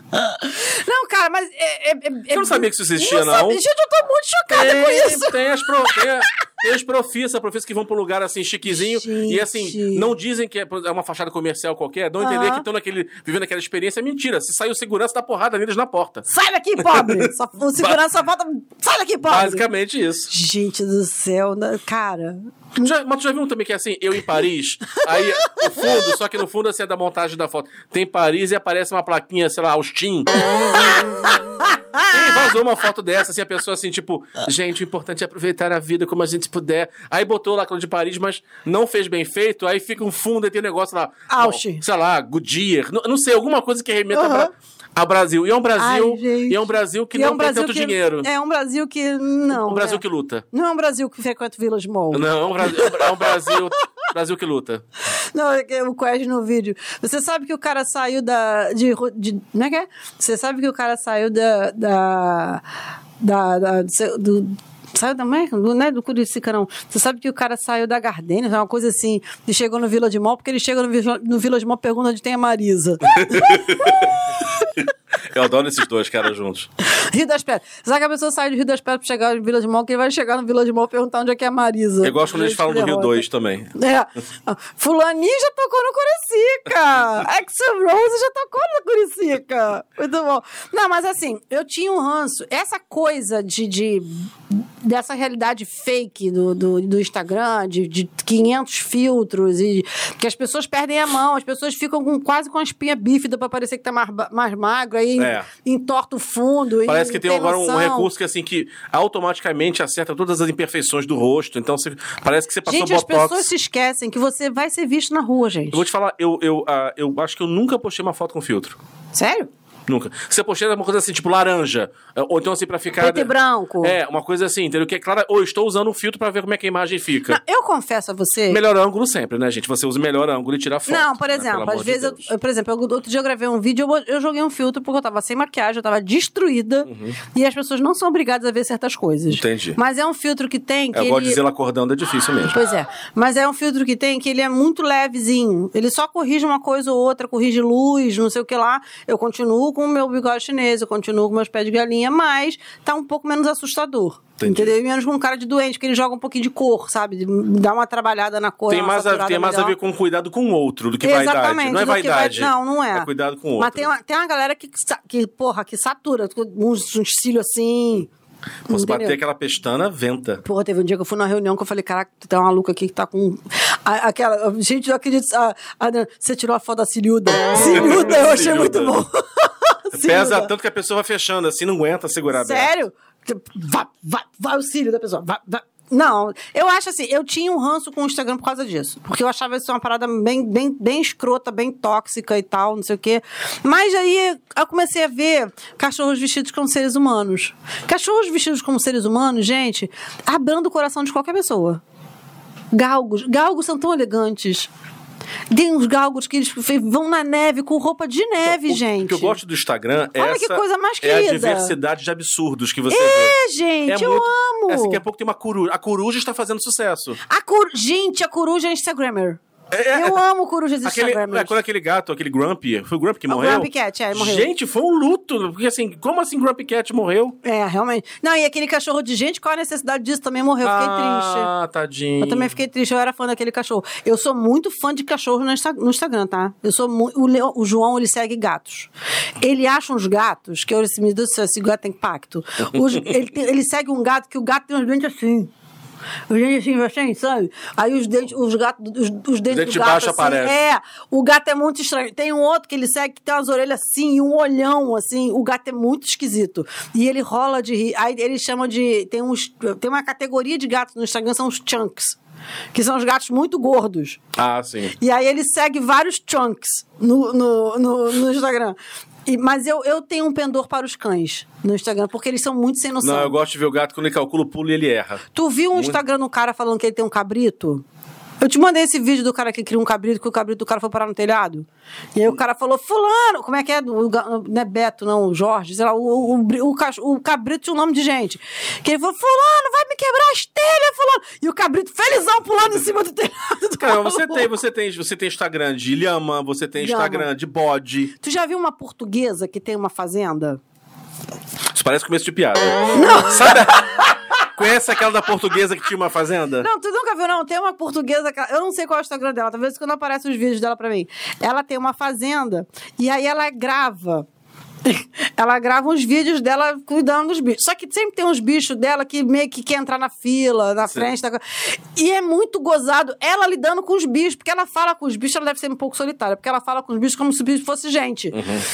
não, cara, mas é. é, é Você não sabia que isso existia, não? Sabia. Gente, eu tô muito chocada com Tem, isso. tem as pro, tem, a- Tem os profissas, profissas que vão pra um lugar assim, chiquezinho, e assim, Gente. não dizem que é é uma fachada comercial qualquer, dão a entender que estão naquele, vivendo aquela experiência. É mentira. Se saiu segurança, dá porrada neles na porta. Sai daqui, pobre! Só, o segurança só falta. Sai daqui, pobre! Basicamente isso. Gente do céu, né? cara. Já- mas tu já viu um também que é assim, eu em Paris, aí o fundo, só que no fundo assim é da montagem da foto. Tem Paris e aparece uma plaquinha, sei lá, Austin. Vazou uma foto dessa, assim, a pessoa assim, tipo, gente, o importante é aproveitar a vida como a gente puder. Aí botou lá de Paris, mas não fez bem feito, aí fica um fundo e tem um negócio lá. Austin. Sei lá, Goodyear, não, não sei, alguma coisa que remeta pra, ao Brasil. E é um Brasil, Ai, e é um Brasil que E é não um tem Brasil tanto que- dinheiro. É um Brasil que. Não. um Brasil é. que luta. Não é um Brasil que frequenta Village Mall. Não, é um Brasil, é um Brasil, Brasil que luta. Não, é que o Quest no vídeo. Você sabe que o cara saiu da. De, de, não é que é? Você sabe que o cara saiu da. da. da, da- do, Saiu da América? Do, não é do Curicica, não. Você sabe que o cara saiu da Gardênia, uma coisa assim, e chegou no Village Mall, porque ele chega no, no Village Mall e pergunta onde tem a Marisa. Eu adoro esses dois caras juntos. Rio das Pedras. Sabe que a pessoa sai do Rio das Pedras pra chegar no Village Mall, que ele vai chegar no Village Mall e perguntar onde é que é a Marisa. Eu gosto quando eles falam do Rio derrota. 2 também. É. Fulaninho já tocou no Curicica. Axel Rose já tocou no Curicica. Muito bom. Não, mas assim, eu tinha um ranço. Essa coisa de... de- dessa realidade fake do, do, do Instagram, de, de 500 filtros, e que as pessoas perdem a mão, as pessoas ficam com, quase com a espinha bífida pra parecer que tá mais, mais magro, aí É. entorta o fundo. e Parece que tem não agora um, um recurso que assim que automaticamente acerta todas as imperfeições do rosto. Então você- parece que você passou Gente, as botox. pessoas se esquecem que você vai ser visto na rua, gente. Eu vou te falar, eu, eu, ah, eu acho que eu nunca postei uma foto com filtro. Sério? Nunca. Se eu postei uma coisa assim, tipo laranja. Ou então assim pra ficar. Preto e branco. É, uma coisa assim, entendeu? Que é claro, ou estou usando um filtro pra ver como é que a imagem fica. Não, eu confesso a você. Melhor ângulo sempre, né, gente? Você usa o melhor ângulo e tira foto. Não, por né? exemplo, Pelo amor às de vezes, eu, Deus. eu- por exemplo, eu- outro dia eu gravei um vídeo, eu, eu joguei um filtro porque eu tava sem maquiagem, eu tava destruída. E as pessoas não são obrigadas a ver certas coisas. Uhum. Entendi. Mas é um filtro que tem que Eu ele... gosto de dizer acordando, é difícil mesmo. Pois é, mas é um filtro que tem que ele é muito levezinho. Ele só corrige uma coisa ou outra, corrige luz, não sei o que lá. Eu continuo com o meu bigode chinês, eu continuo com meus pés de galinha, mas tá um pouco menos assustador. Entendi. Entendeu? E menos com cara de doente, porque ele joga um pouquinho de cor, sabe? Dá uma trabalhada na cor. Tem mais, a, tem mais a ver com cuidado com o outro do que vaidade. Exatamente. Não é que vai- vaidade. Não, não é. É cuidado com o outro. Mas tem uma, tem uma galera que, que, porra, que satura, com uns, uns cílios assim. Você bater aquela pestana, venta. Porra, teve um dia que eu fui numa reunião que eu falei, caraca, tu tá uma maluca aqui que tá com. a- aquela. Gente, eu acredito. a- a- você tirou a foto da Ciliuda. Ciliuda, eu achei muito bom. Pesa tanto que a pessoa vai fechando, assim, não aguenta segurar. Sério? Vai, vai, vai o cílio da pessoa. Vai, vai. Não, eu acho assim, eu tinha um ranço com o Instagram por causa disso. Porque eu achava isso uma parada bem, bem, bem escrota, bem tóxica e tal, não sei o quê. Mas aí eu comecei a ver cachorros vestidos como seres humanos. Cachorros vestidos como seres humanos, gente, abrando o coração de qualquer pessoa. Galgos. Galgos são tão elegantes. Tem uns galgos que eles vão na neve com roupa de neve, O gente. que eu gosto do Instagram é Olha que essa, coisa mais é a querida. diversidade de absurdos que você É, vê. gente, eu muito- amo. É, assim, daqui a pouco tem uma coruja. A coruja está fazendo sucesso. A cor... Gente, a coruja é Instagrammer. É, Eu amo corujas Aquele, é, quando aquele gato, aquele Grumpy, foi o Grumpy que O morreu? Grumpy Cat, é, morreu. Gente, foi um luto. Porque assim, como assim Grumpy Cat morreu? É, realmente. Não, e aquele cachorro de gente, qual a necessidade disso? Também morreu. Fiquei triste. Ah, tadinho. Eu também fiquei triste, eu era fã daquele cachorro. Eu sou muito fã de cachorro no, Insta- no Instagram, tá? Eu sou muito. O, o João, ele segue gatos. Ele acha uns gatos, que eu disse, meu Deus do céu, esse gato tem pacto. Os- ele, tem- ele segue um gato que o gato tem uns dentes assim. Os dentes assim, assim, sabe? Aí os dentes, os gatos, os, os dentes Dente do gato baixo assim, aparece. É, o gato é muito estranho. Tem um outro que ele segue que tem umas orelhas assim e um olhão assim. O gato é muito esquisito. E ele rola de rir. Aí ele chama de. Tem, uns, tem uma categoria de gatos no Instagram, são os chunks. Que são os gatos muito gordos. Ah, sim. E aí ele segue vários chunks no, no, no, no Instagram. E- mas eu, eu tenho um pendor para os cães no Instagram, porque eles são muito sem noção. Não, eu gosto de ver o gato quando ele calcula o pulo e ele erra. Tu viu um Instagram do cara falando que ele tem um cabrito? Eu te mandei esse vídeo do cara que cria um cabrito, que o cabrito do cara foi parar no telhado. E aí o cara falou, fulano, como é que é? O, não é Beto, não, o Jorge, sei lá, o, o, o, o cabrito tinha um nome de gente. Que ele falou, fulano, vai me quebrar as telhas, fulano. E o cabrito felizão pulando em cima do telhado do Cara, você tem, você tem, você tem Instagram de lhama, você tem Lhama. Instagram de bode. Tu já viu uma portuguesa que tem uma fazenda? Isso parece começo de piada. Não! Sabe? Conhece aquela da portuguesa que tinha uma fazenda? Não, tu nunca viu, não. Tem uma portuguesa, eu não sei qual é o Instagram dela, talvez quando aparecem os vídeos dela pra mim. Ela tem uma fazenda e aí ela grava. Ela grava uns vídeos dela cuidando dos bichos. Só que sempre tem uns bichos dela que meio que quer entrar na fila, na frente. Da... E é muito gozado ela lidando com os bichos, porque ela fala com os bichos, ela deve ser um pouco solitária, porque ela fala com os bichos como se o bicho fosse gente.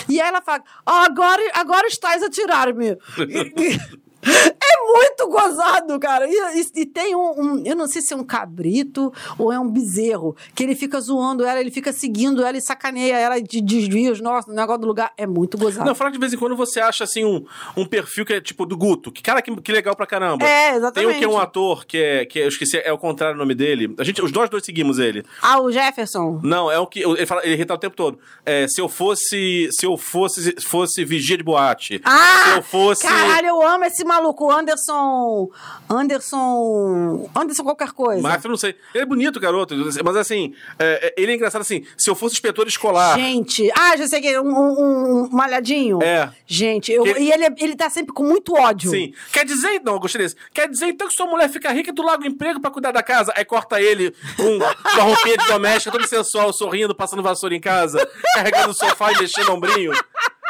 E aí ela fala: "Ah, agora, agora estás a tirar-me. É muito gozado, cara. E, e- e tem um, um- Eu não sei se é um cabrito ou é um bezerro, que ele fica zoando ela, ele fica seguindo ela e sacaneia ela de desvia os nossos, o negócio do lugar. É muito gozado. Não, fala que de vez em quando você acha assim um, um perfil que é tipo do Guto. Que cara, que, que legal pra caramba. É, Tem exatamente. um que é um ator que é. Que é- eu esqueci, é o contrário o nome dele. A gente, os nós dois seguimos ele. Ah, o Jefferson. Não, é o que. Ele, fala, ele irrita o tempo todo. É, se eu fosse. Se eu fosse. Fosse vigia de boate. Ah! Se eu fosse. Caralho, eu amo esse maluco, o Anderson. Anderson. Anderson qualquer coisa. Eu não sei. Ele é bonito, garoto. Mas assim, é, é, ele é engraçado assim. Se eu fosse inspetor escolar. Gente, ah, já sei que é um, um, um malhadinho. É. Gente, eu, Que- e ele, é- ele tá sempre com muito ódio. Sim. Quer dizer, não, eu gostei desse. Quer dizer então que sua mulher fica rica e tu larga o emprego pra cuidar da casa? Aí corta ele com, com a roupinha de doméstica, todo sensual, sorrindo, passando vassoura em casa, carregando o sofá e mexendo o ombrinho,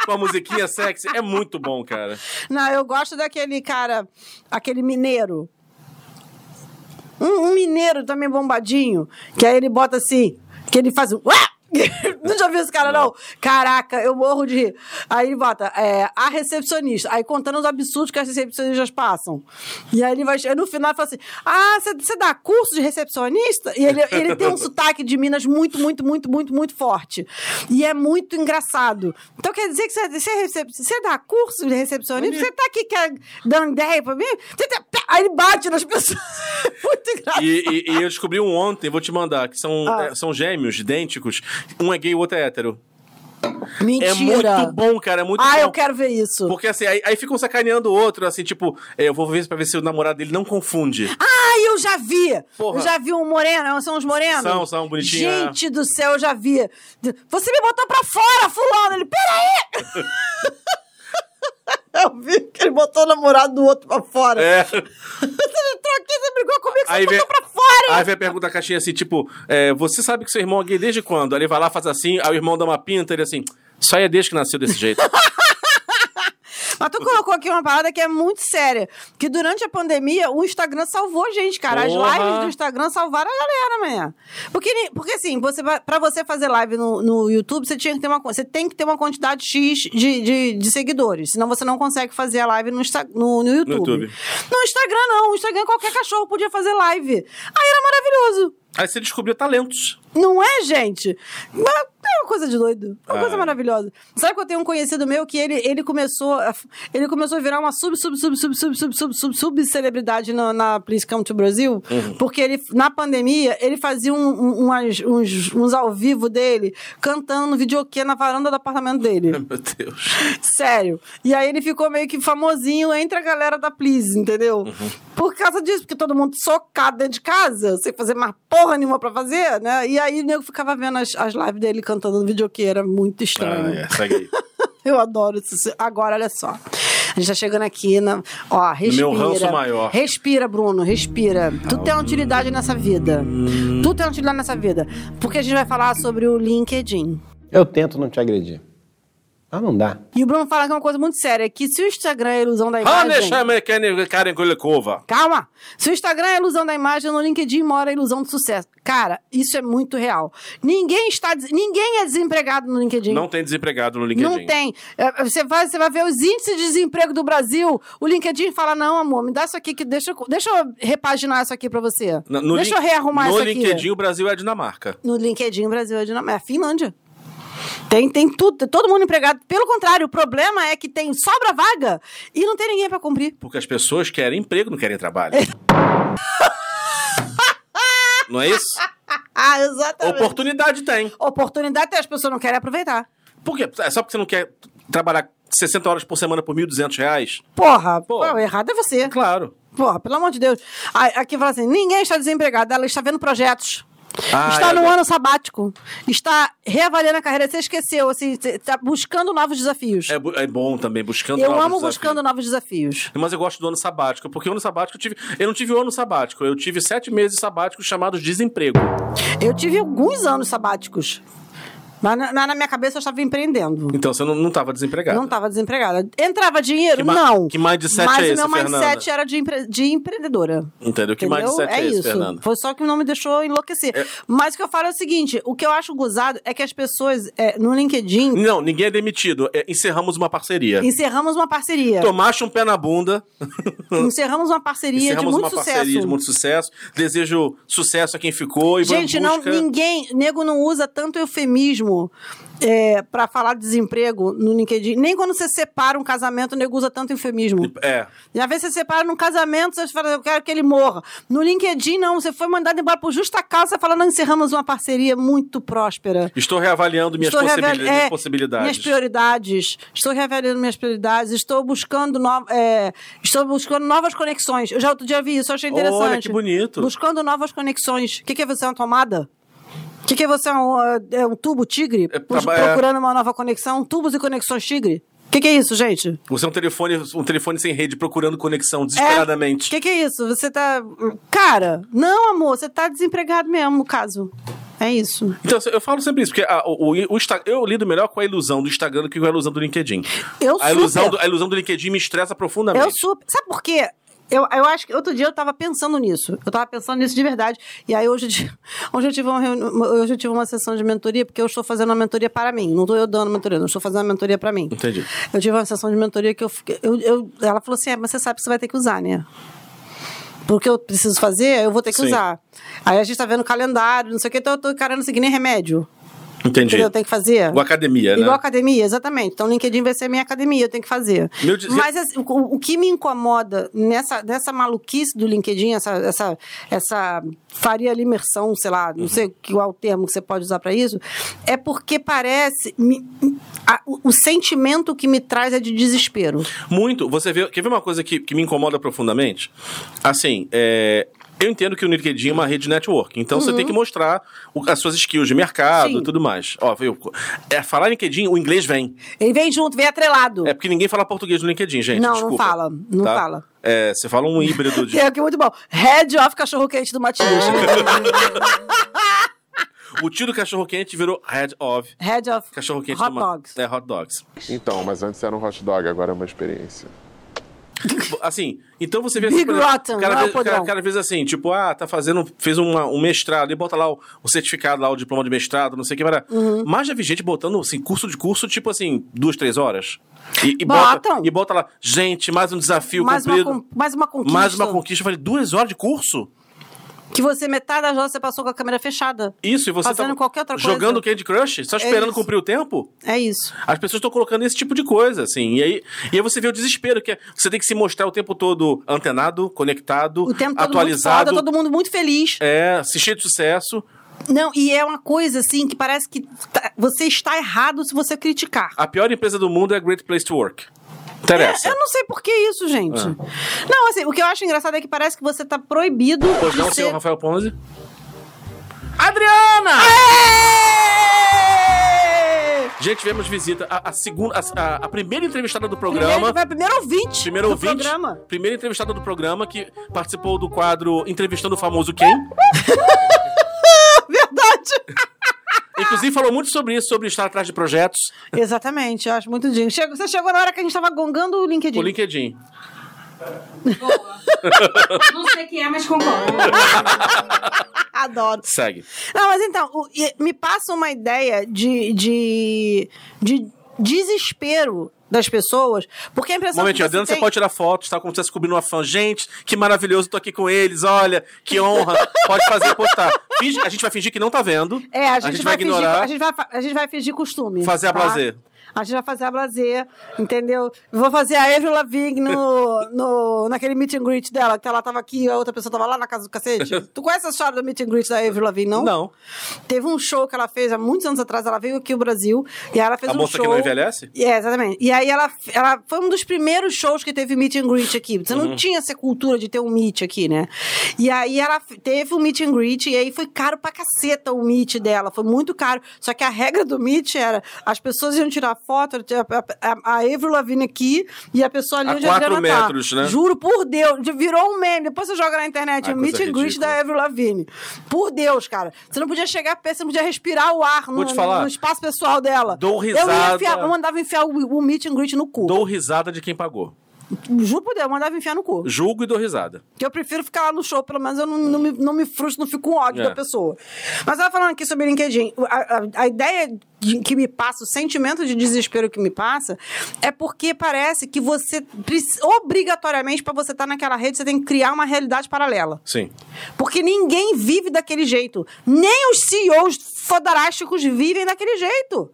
com a musiquinha sexy. É muito bom, cara. Não, eu gosto daquele cara, aquele mineiro. Um, um mineiro também bombadinho, que aí ele bota assim, que ele faz um. Não já viu esse cara, não? Caraca, eu morro de rir. Aí ele bota, é, a recepcionista. Aí contando os absurdos que as recepcionistas passam. E aí ele vai, no final, ele fala assim: Ah, você- dá curso de recepcionista? E ele, ele tem um sotaque de Minas muito, muito, muito, muito, muito forte. E é muito engraçado. Então quer dizer que você, você, dá curso de recepcionista? Você tá aqui quer, dando ideia pra mim? Tá- Aí ele bate nas pessoas. muito engraçado. E, e- e eu descobri um ontem, vou te mandar, que são, Ah. é, são gêmeos, idênticos. Um é gay e o outro é hétero. Mentira. É muito bom, cara, é muito Ah, bom. eu quero ver isso. Porque assim, aí, aí ficam sacaneando o outro, assim, tipo, é, eu vou ver pra ver se o namorado dele não confunde. Ah, eu já vi! Porra. Eu já vi um moreno, são os morenos? São, são, bonitinho, é. Gente do céu, eu já vi. Você me botou pra fora, fulano! Ele, peraí! eu vi que ele botou o namorado do outro pra fora. É. Você entrou aqui, você brigou comigo, você Aí botou vem, pra fora! Aí vem a pergunta da caixinha assim, tipo, é, você sabe que seu irmão é gay desde quando? Aí ele vai lá, faz assim, aí o irmão dá uma pinta, ele assim, aí é desde que nasceu desse jeito. Mas tu colocou aqui uma parada que é muito séria. Que durante a pandemia, o Instagram salvou a gente, cara. As Porra. lives do Instagram salvaram a galera, manhã. Porque, porque assim, você pra você fazer live no, no YouTube, você, tinha que ter uma, você tem que ter uma quantidade X de, de, de seguidores. Senão você não consegue fazer a live no, no, no YouTube. YouTube. No Instagram, não. No Instagram, qualquer cachorro podia fazer live. Aí era maravilhoso. Aí você descobriu talentos. Não é, gente? Mas é uma coisa de doido. É uma Ah, coisa é. maravilhosa. Sabe que eu tenho um conhecido meu que ele, ele começou a, ele começou a virar uma sub, sub, sub, sub, sub, sub, sub, sub, sub celebridade na, na Please Come to Brasil, Uhum. porque ele, na pandemia, ele fazia um, um, umas- uns, uns ao vivo dele, cantando no videokê na varanda do apartamento dele. Meu Deus. Sério. E aí ele ficou meio que famosinho entre a galera da Please, entendeu? Uhum. Por causa disso, porque todo mundo socado dentro de casa, sem fazer mais porra nenhuma pra fazer, né? E aí o nego ficava vendo as, as lives dele cantando no videokê, era muito estranho. Ah, é, segue aí. Eu adoro isso. Agora, olha só. A gente tá chegando aqui na. Ó, respira. meu ranço maior. Respira, Bruno, respira. Tu tem utilidade nessa vida. Tu tem utilidade nessa vida. Porque a gente vai falar sobre o LinkedIn. Eu tento não te agredir. Mas não dá. E o Bruno fala que é uma coisa muito séria, que se o Instagram é a ilusão da Ah, imagem... deixa a Karen Karen Kulikova. Calma! Se o Instagram é a ilusão da imagem, no LinkedIn mora a ilusão do sucesso. Cara, isso é muito real. Ninguém está... des- Ninguém é desempregado no LinkedIn. Não tem desempregado no LinkedIn. Não tem. É, Você vai, você vai ver os índices de desemprego do Brasil. O LinkedIn fala: não, amor, me dá isso aqui que deixa, eu- deixa eu repaginar isso aqui pra você. No- no deixa lin- eu rearrumar isso No aqui. LinkedIn, o Brasil é a Dinamarca. No LinkedIn, o Brasil é Dinamarca. É a Finlândia. Tem, tem tudo, tem todo mundo empregado. Pelo contrário, o problema é que tem sobra vaga e não tem ninguém pra cumprir. Porque as pessoas querem emprego, não querem trabalho. não é isso? Ah, exatamente. Oportunidade tem. Oportunidade tem, as pessoas não querem aproveitar. Por quê? É só porque você não quer trabalhar 60 horas por semana por 1.200 reais? Porra, Pô. pô, o errado é você. Claro. Porra, pelo amor de Deus. Aqui fala assim: ninguém está desempregado, ela está vendo projetos. Ah, está é no ano sabático. Está reavaliando a carreira. Você esqueceu, assim, você está buscando novos desafios. É, é bom também, buscando eu novos amo desafios. buscando novos desafios. Mas eu gosto do ano sabático, porque o ano sabático eu tive. Eu não tive o ano sabático, eu tive sete meses sabáticos chamados desemprego. Eu tive alguns anos sabáticos. Mas na, na minha cabeça eu estava empreendendo. Então você não, não tava desempregado. Não estava desempregada. Entrava dinheiro? Que não. que mindset Mas é o esse, meu mindset Fernanda? era de, empre- de empreendedora. Entendeu? Que Entendeu? mindset é, é esse, isso. Fernando? Foi só que não me deixou enlouquecer. Mas o que eu falo é o seguinte: o que eu acho gozado é que as pessoas é, no LinkedIn Não, ninguém é demitido. É, encerramos uma parceria. encerramos uma parceria. Tomaste um pé na bunda. Encerramos uma parceria Encerramos de muito uma sucesso. parceria de muito sucesso. Desejo sucesso a quem ficou e Gente, vamos não, busca... ninguém, nego não usa tanto eufemismo é, para falar de desemprego no LinkedIn. Nem quando você separa um casamento, o nego usa tanto eufemismo. É. E às vezes você separa num casamento, você fala, eu quero que ele morra. No LinkedIn, não, você foi mandado embora por justa causa, você fala, não, encerramos uma parceria muito próspera. Estou reavaliando minhas, Estou possibili- reavali- minhas é, possibilidades. Minhas prioridades. Estou reavaliando minhas prioridades. Estou buscando, no, é, estou buscando novas conexões. Eu já outro dia vi isso, eu achei Olha, interessante. que bonito. Buscando novas conexões. O que, que é você, uma tomada? O que, que é você, um, é um tubo tigre? É, é. Procurando uma nova conexão? Tubos e conexões tigre? O que, que é isso, gente? Você é um telefone, um telefone sem rede procurando conexão O desesperadamente. que, que é isso? Você tá. Cara, não, amor, você tá desempregado mesmo, no caso. É isso. Então, eu falo sempre isso, porque a- o, o, o Insta- eu lido melhor com a ilusão do Instagram do que com a ilusão do LinkedIn. Eu a, ilusão super. do, a ilusão do LinkedIn me estressa profundamente. Eu super. Sabe por quê? Eu, eu acho que outro dia eu tava pensando nisso. Eu tava pensando nisso de verdade. E aí hoje, hoje, eu, tive uma reuni- hoje eu tive uma sessão de mentoria, porque eu estou fazendo uma mentoria para mim. Não estou eu dando mentoria, não estou fazendo uma mentoria para mim. Entendi. Eu tive uma sessão de mentoria que eu, eu, eu- ela falou assim: é, mas você sabe que você vai ter que usar, né? Porque eu preciso fazer, eu vou ter que Sim. usar. Aí a gente tá vendo calendário, não sei o que, então eu tô encarando aqui nem remédio. Entendi. Entendeu? Eu tenho que fazer. Igual academia, né? Igual academia, exatamente. Então, o LinkedIn vai ser a minha academia, eu tenho que fazer. Dizer- Mas assim, o, o que me incomoda nessa, nessa maluquice do LinkedIn, essa, essa, essa faria imersão, sei lá, Uhum. não sei qual termo que você pode usar para isso, é porque parece. me- a- o, o sentimento que me traz é de desespero. Muito. Você vê, quer ver uma coisa que, que me incomoda profundamente? Assim, é, eu entendo que o LinkedIn é uma rede de network, então você tem que mostrar o- as suas skills de mercado Sim. e tudo mais. Ó, viu? É, falar LinkedIn, o inglês vem. Ele vem junto, vem atrelado. É porque ninguém fala português no LinkedIn, gente. Não, não desculpa, fala, não tá? fala. É, você fala um híbrido de. É que é muito bom. Head off cachorro quente do Matias. O tio do cachorro quente virou head of Head of cachorro quente hot do dogs. É, hot dogs. Então, mas antes era um hot dog, agora é uma experiência. Assim, então você vê Big assim, Rotten, o cara, não é cara, cara vê assim, tipo, ah, tá fazendo, fez uma- um mestrado, e bota lá o, o certificado lá, o diploma de mestrado, não sei o que, para. Uhum. Mas já vi gente botando, assim, curso de curso, tipo assim, duas, três horas. E, e bota, e bota lá, gente, mais um desafio mais, uma, cumprido. con- mais uma conquista. mais uma conquista. Eu falei, duas horas de curso? Que você, metade das horas, você passou com a câmera fechada. Isso, e você Fazendo tá qualquer outra coisa. jogando Candy Crush, só esperando isso. cumprir o tempo? É isso. As pessoas estão colocando esse tipo de coisa, assim. E aí, e aí você vê o desespero, que é, você tem que se mostrar o tempo todo antenado, conectado, O tempo todo atualizado. muito foda, todo mundo muito feliz. É, se cheio de sucesso. Não, e é uma coisa assim que parece que tá- você está errado se você criticar. A pior empresa do mundo é a Great Place to Work. Interessa. É, eu não sei por que isso, gente. Ah. Não, assim, o que eu acho engraçado é que parece que você tá proibido Pois não, ser... senhor Rafael Ponzi? Adriana! Gente, tivemos visita. A, a segunda, a, a- primeira entrevistada do Primeiro, programa. vai primeiro ouvinte Primeiro do ouvinte, programa. primeira entrevistada do programa que participou do quadro Entrevistando o Famoso Quem. Inclusive falou muito sobre isso, sobre estar atrás de projetos. Exatamente, eu acho muito digno. Chegou- você chegou na hora que a gente tava gongando o LinkedIn. O LinkedIn. Não sei quem é, mas concordo. Adoro. Segue. Não, mas então, me passa uma ideia de, de, de desespero das pessoas, porque a impressão momentinho, que você você tem... pode tirar fotos, tá? Como se estivesse cobrindo uma fã. Gente, que maravilhoso, tô aqui com eles, olha, que honra. Pode fazer postar. Finge- a gente vai fingir que não tá vendo. É, a gente, vai, ignorar, fingir, a, gente vai, a gente vai fingir costume. fazer a tá? A gente vai fazer a Blazer, entendeu? Vou fazer a Avril Lavigne no, no, naquele meet and greet dela, que ela tava aqui, a outra pessoa tava lá na casa do cacete. tu conhece a história do meet and greet da Avril Lavigne, não? Não. Teve um show que ela fez há muitos anos atrás, ela veio aqui ao Brasil, e ela fez A um moça show... que não envelhece? É, exatamente. E aí ela, ela foi um dos primeiros shows que teve meet and greet aqui. Você Uhum. não tinha essa cultura de ter um meet aqui, né? E aí ela teve um meet and greet e aí foi caro pra caceta o meet dela, foi muito caro. Só que a regra do meet era as pessoas iam tirar foto, a, a, a Avril Lavigne aqui e a pessoa ali A onde a Adriana tá. metros, né? Juro por Deus, virou um meme. Depois você joga na internet Ah, o meet and greet da Avril Lavigne. Por Deus, cara. Você não podia chegar perto, você não podia respirar o ar no, no espaço pessoal dela. Dou Eu, ia risada. enfiar, eu mandava enfiar o, o meet and greet no cu. Dou risada de quem pagou. Juro por Deus, eu mandava enfiar no cu. Julgo e dou risada. Que eu prefiro ficar lá no show, pelo menos eu não, não, me, não me frustro, não fico com ódio É. da pessoa. Mas tava falando aqui sobre LinkedIn. A, a, a ideia de- que me passa, o sentimento de desespero que me passa, é porque parece que você, obrigatoriamente, pra você estar naquela rede, você tem que criar uma realidade paralela. Sim. Porque ninguém vive daquele jeito. Nem os CEOs fodorásticos vivem daquele jeito.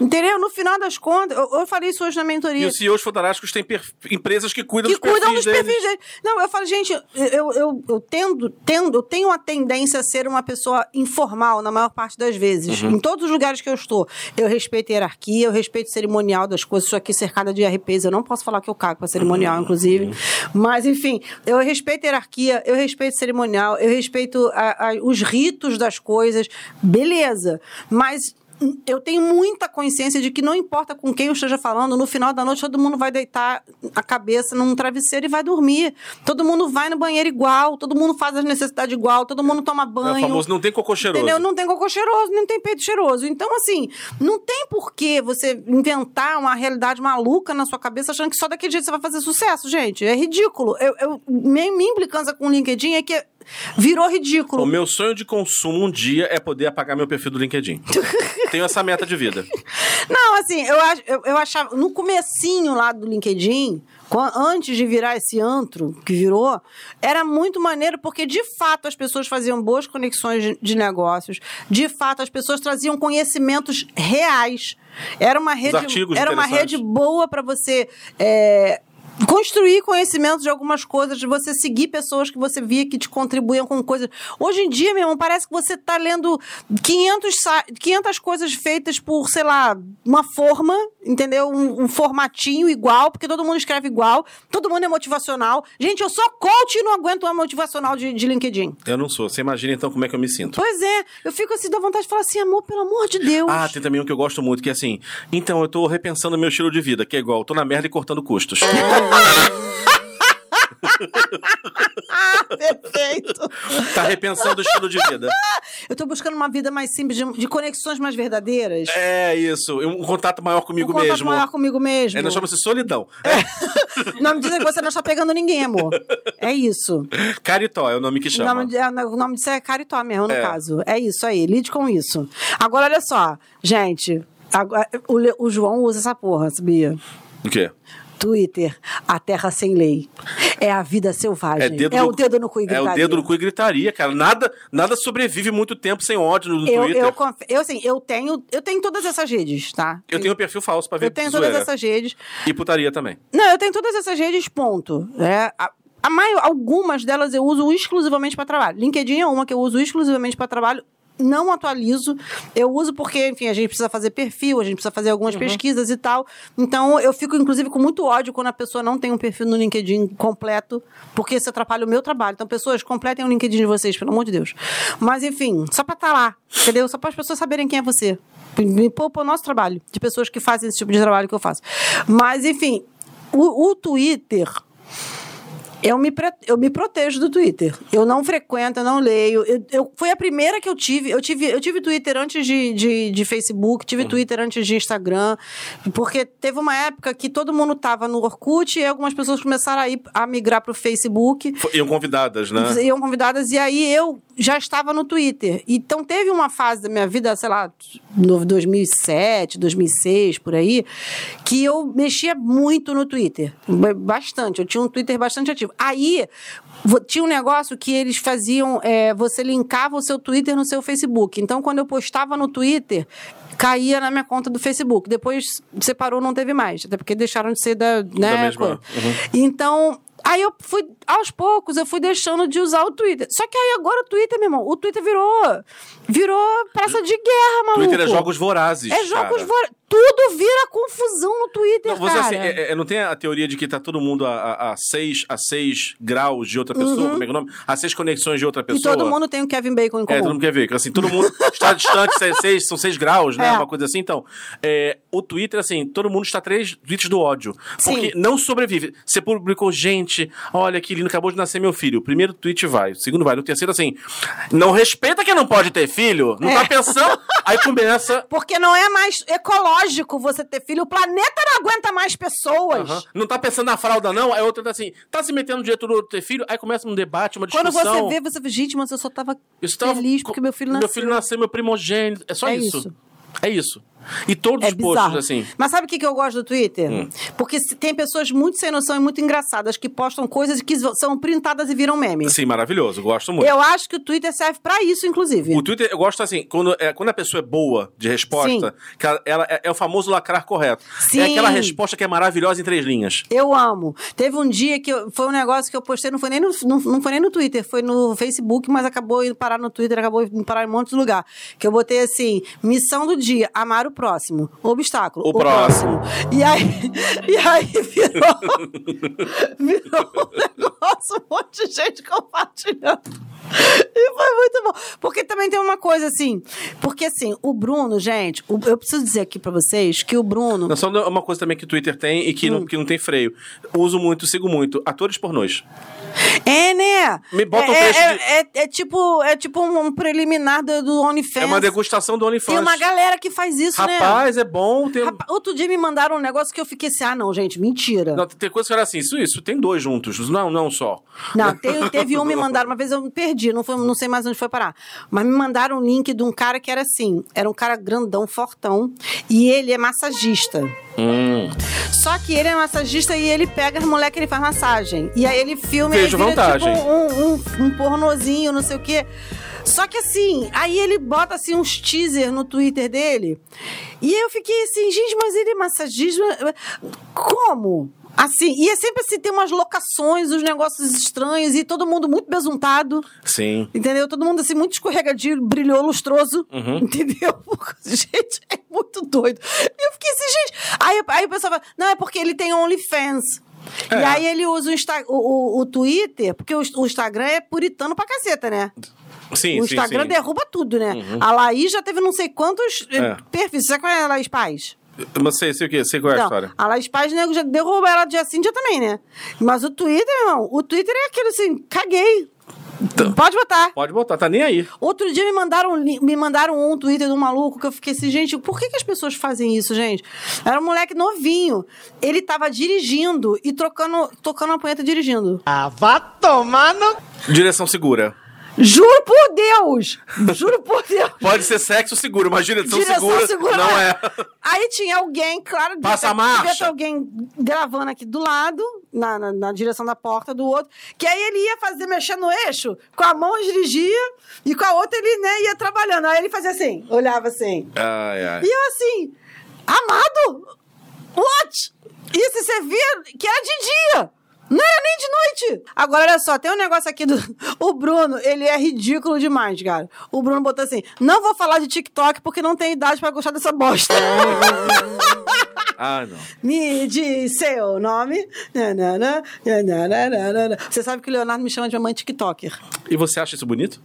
Entendeu? No final das contas, eu, eu falei isso hoje na mentoria E os CEOs fodorásticos têm per- empresas que cuidam que dos perfis cuidam dos deles. perfis deles. Não, eu falo, gente, eu, eu, eu tendo, tendo, eu tenho a tendência a ser uma pessoa informal na maior parte das vezes. Uhum. Em todos os lugares que eu estou. Eu respeito a hierarquia, eu respeito o cerimonial das coisas. Estou aqui cercada de RPs, eu não posso falar que eu cago para cerimonial, Uhum. inclusive. Mas, enfim, eu respeito a hierarquia, eu respeito o cerimonial, eu respeito a- a- os ritos das coisas. Beleza. Mas eu tenho muita consciência de que não importa com quem eu esteja falando, no final da noite todo mundo vai deitar a cabeça num travesseiro e vai dormir. Todo mundo vai no banheiro igual, todo mundo faz as necessidades igual, todo mundo toma É banho. o famoso não tem cocô cheiroso. Entendeu? Não tem cocô cheiroso, não tem peito cheiroso. Então, assim, não tem por que você inventar uma realidade maluca na sua cabeça achando que só daquele jeito você vai fazer sucesso, gente. É ridículo. Eu, eu- minha, minha implicância com o LinkedIn é que virou ridículo. O meu sonho de consumo um dia é poder apagar meu perfil do LinkedIn. Tenho essa meta de vida. Não, assim, eu, eu, eu achava. No comecinho lá do LinkedIn, antes de virar esse antro que virou, era muito maneiro, porque de fato as pessoas faziam boas conexões de, negócios, de fato as pessoas traziam conhecimentos reais. Era uma rede, era uma rede boa para você. é, Construir conhecimentos de algumas coisas, de você seguir pessoas que você via que te contribuíam com coisas. Hoje em dia, meu irmão, parece que você tá lendo 500, sa- 500 coisas feitas por, sei lá, uma forma, entendeu? Um, um formatinho igual, porque todo mundo escreve igual, todo mundo é motivacional. Gente, eu sou coach e não aguento uma motivacional de, de LinkedIn. Eu não sou. Você imagina então como é que eu me sinto. Pois é, eu fico assim, dá vontade de falar assim, amor, pelo amor de Deus. Ah, tem também um que eu gosto muito, que é assim. Então, eu tô repensando meu estilo de vida, que é igual, tô na merda e cortando custos. Perfeito. tá repensando o estilo de vida. Eu tô buscando uma vida mais simples, de, de conexões mais verdadeiras. É isso, um contato maior comigo um contato mesmo. maior comigo mesmo. É, nós chama-se solidão. Não me dizer que você não está pegando ninguém, amor. É isso. Caritó é o nome que O chama. nome, de- é, o nome disso é caritó mesmo, no É. caso. É isso aí, lide com isso. Agora, olha só, gente. agora- o, o João usa essa porra, sabia? O quê? Twitter, a terra sem lei. É a vida selvagem. É, é no, o dedo no cu e É gritaria. o dedo no cu e gritaria, cara. Nada, nada sobrevive muito tempo sem ódio no Eu, Twitter. eu, conf- eu, assim, eu tenho, eu tenho todas essas redes, tá? Eu tenho um perfil falso pra ver Eu tenho zoeira. todas essas redes. E putaria também. Não, eu tenho todas essas redes, ponto. É, a, a maior, algumas delas eu uso exclusivamente para trabalho. LinkedIn é uma que eu uso exclusivamente para trabalho. Não atualizo. Eu uso porque, enfim, a gente precisa fazer perfil, a gente precisa fazer algumas pesquisas e tal. Então, eu fico, inclusive, com muito ódio quando a pessoa não tem um perfil no LinkedIn completo, porque isso atrapalha o meu trabalho. Então, pessoas, completem o LinkedIn de vocês, pelo amor de Deus. Mas, enfim, só para estar lá, entendeu? Só para as pessoas saberem quem é você. Me poupa o nosso trabalho, de pessoas que fazem esse tipo de trabalho que eu faço. Mas, enfim, o, o Twitter. Eu me, eu me protejo do Twitter. Eu não frequento, eu não leio. Eu, eu- foi a primeira que eu tive. Eu tive, eu tive Twitter antes de, de, de Facebook, tive Twitter antes de Instagram. Porque teve uma época que todo mundo tava no Orkut e algumas pessoas começaram a, ir, a migrar pro Facebook Iam convidadas, né? iam convidadas, e aí eu já estava no Twitter. Então teve uma fase da minha vida, sei lá, no 2007, 2006, por aí, que eu mexia muito no Twitter. Ba- Bastante. Eu tinha um Twitter bastante ativo. Aí tinha um negócio que eles faziam, é, você linkava o seu Twitter no seu Facebook. Então quando eu postava no Twitter, caía na minha conta do Facebook. Depois separou, não teve mais. Até porque deixaram de ser da, né, Da mesma, uhum. Então, aí eu fui, aos poucos, eu fui deixando de usar o Twitter. Só que aí agora o Twitter, meu irmão, o Twitter virou, virou praça de guerra, maluco. Twitter é jogos vorazes. É jogos vorazes. Tudo vira confusão no Twitter, Não, você, cara. assim, é- é- não tem a teoria de que tá todo mundo a, a, a, seis, a seis graus de outra pessoa, como é que é o nome? A seis conexões de outra Uhum. e pessoa. todo mundo tem o Kevin Bacon em É, comum. todo mundo quer ver. que, Assim, todo mundo está distante, seis, seis- são seis graus, né? É. Uma coisa assim. Então, é, o Twitter, assim, todo mundo está três tweets do ódio. Sim. Porque não sobrevive. Você publicou, gente, olha que lindo, acabou de nascer meu filho. O primeiro tweet vai, o segundo vai. No terceiro, assim, não respeita quem não pode ter filho? Não É. tá pensando? Aí começa... Porque não é mais ecológico você ter filho. O planeta não aguenta mais pessoas. Aham. Não tá pensando na fralda, não? Aí outra tá assim, tá se metendo no direito do outro ter filho? Aí começa um debate, uma Quando discussão. você vê, você gente, mas eu só tava Isso tava- feliz porque meu filho nasceu. Meu filho nasceu, meu primogênito. É só É isso. isso. É isso. E todos É os posts, assim. Mas sabe o que, que eu gosto do Twitter? Hum. Porque tem pessoas muito sem noção e muito engraçadas que postam coisas que são printadas e viram meme. Sim, maravilhoso. Gosto muito. Eu acho que o Twitter serve pra isso, inclusive. O Twitter, eu gosto assim, quando, é, quando a pessoa é boa de resposta, que ela, ela é, é o famoso lacrar correto. Sim. É aquela resposta que é maravilhosa em três linhas. Eu amo. Teve um dia que eu- foi um negócio que eu postei, não foi, nem no, não, não foi nem no Twitter, foi no Facebook, mas acabou indo parar no Twitter, acabou indo parar em um monte de lugar. Que eu botei assim: missão do dia, amar o próximo. Obstáculo. O próximo. E aí, e aí virou, virou um negócio, um monte de gente compartilhando. E foi muito bom. Porque também tem uma coisa assim. Porque assim, o Bruno, gente, o- eu preciso dizer aqui pra vocês que o Bruno. Não, só uma coisa também que o Twitter tem e que, Hum. não, que não tem freio. Uso muito, sigo muito. Atores pornôs. É, né? Me bota um é, trecho é, de- é, é tipo, é tipo um preliminar do, do OnlyFans. É uma degustação do OnlyFans. Tem uma galera que faz isso, né? Rapaz, é bom. Tem... Rapaz, outro dia me mandaram um negócio que eu fiquei assim, ah, não, gente, mentira. Não, tem coisa que era assim, isso, isso, tem dois juntos, não, não só. Não, teve, teve um me mandaram, uma vez eu me perdi, não, foi, não sei mais onde foi parar. Mas me mandaram um link de um cara que era assim, era um cara grandão, fortão, e ele é massagista. Hum. Só que ele é massagista e ele pega as mulheres que ele faz massagem. E aí ele filma e Vejo vira tipo um, um, um pornozinho, não sei o quê. Só que assim, aí ele bota assim uns teaser no Twitter dele. E eu fiquei assim, gente, mas ele é massagista? Como? Assim, e é sempre assim, tem umas locações, uns negócios estranhos, e todo mundo muito besuntado. Sim. Entendeu? Todo mundo assim, muito escorregadio, brilhou, lustroso. Uhum. Entendeu? Gente, é muito doido. E eu fiquei assim, gente. Aí, aí o pessoal fala, não, é porque ele tem OnlyFans. E É. aí ele usa o, Insta- o, o, o Twitter, porque o, o Instagram é puritano pra caceta, né? Sim, o sim, Instagram sim. derruba tudo, né? A Laís já teve não sei quantos eh, É. perfis. Você sabe qual é a Laís Paz? Mas sei, sei o quê? Sei qual é a história. a Laís Paz, nego, já derruba ela de assim dia também, né? Mas o Twitter, irmão, o Twitter é aquele assim, caguei. Então. Pode botar. Pode botar, tá nem aí. Outro dia me mandaram, um li- me mandaram um Twitter de um maluco que eu fiquei assim, gente, por que, que as pessoas fazem isso, gente? Era um moleque novinho. Ele tava dirigindo e trocando, tocando a punheta dirigindo. Ah, vá tomar no... Direção segura. Juro por Deus! Juro por Deus! Pode ser sexo seguro, mas direção, Direção segura, segura, não né? é. Aí tinha alguém, claro, devia Passa ter- a marcha. devia ter alguém gravando aqui do lado, na, na, na direção da porta do outro, que aí ele ia fazer, mexer no eixo, com a mão dirigia, e com a outra ele né, ia trabalhando. Aí ele fazia assim, olhava assim. Ai, ai. E eu assim, amado? What? Isso você via que era de dia. Não era nem de noite. Agora, olha só, tem um negócio aqui do. O Bruno, ele é ridículo demais, cara. O Bruno botou assim: não vou falar de TikTok porque não tem idade pra gostar dessa bosta. Ah, não. Me diz seu nome. Nanana, nananana. Você sabe que o Leonardo me chama de mamãe TikToker. E você acha isso bonito?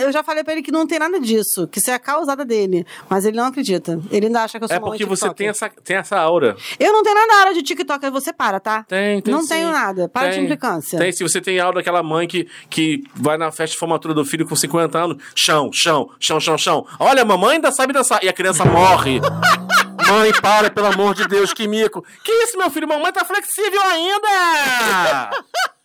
Eu já falei pra ele que não tem nada disso, que isso é a causada dele. Mas ele não acredita. Ele ainda acha que eu sou É porque você tem essa, tem essa aura. Eu não tenho nada na área de TikTok, você para, tá? Tem, tem Não sim. tenho nada. Para de Tem. implicância. Tem, se você tem aula daquela mãe que, que vai na festa de formatura do filho com 50 anos, chão, chão, chão, chão, chão. Olha, a mamãe ainda sabe dançar. E a criança morre. mãe, para, pelo amor de Deus, que mico. Que isso, meu filho? Mamãe tá flexível ainda!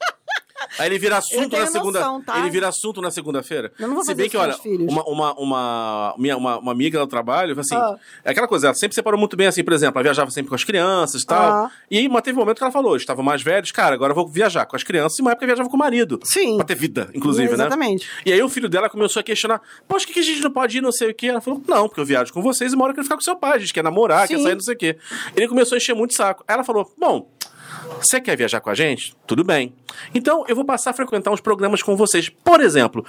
Aí ele vira assunto na segunda. noção, tá? Ele vira assunto na segunda-feira. Eu não vou Se bem que, olha, uma, uma, uma, minha, uma, uma amiga do trabalho, assim, Ah. é aquela coisa, ela sempre separou muito bem, assim, por exemplo, ela viajava sempre com as crianças e tal. Ah. E aí, teve um momento que ela falou: estavam mais velhos, cara, agora eu vou viajar com as crianças, e uma época viajava com o marido. Sim. Pra ter vida, inclusive, Exatamente. né? E aí o filho dela começou a questionar: Poxa, que, que a gente não pode ir, não sei o quê? Ela falou: Não, porque eu viajo com vocês e uma hora eu quero ficar com seu pai, a gente quer namorar, quer Sim. sair, não sei o quê. Ele começou a encher muito o saco. Aí ela falou: Bom. Você quer viajar com a gente? Tudo bem. Então, eu vou passar a frequentar uns programas com vocês. Por exemplo,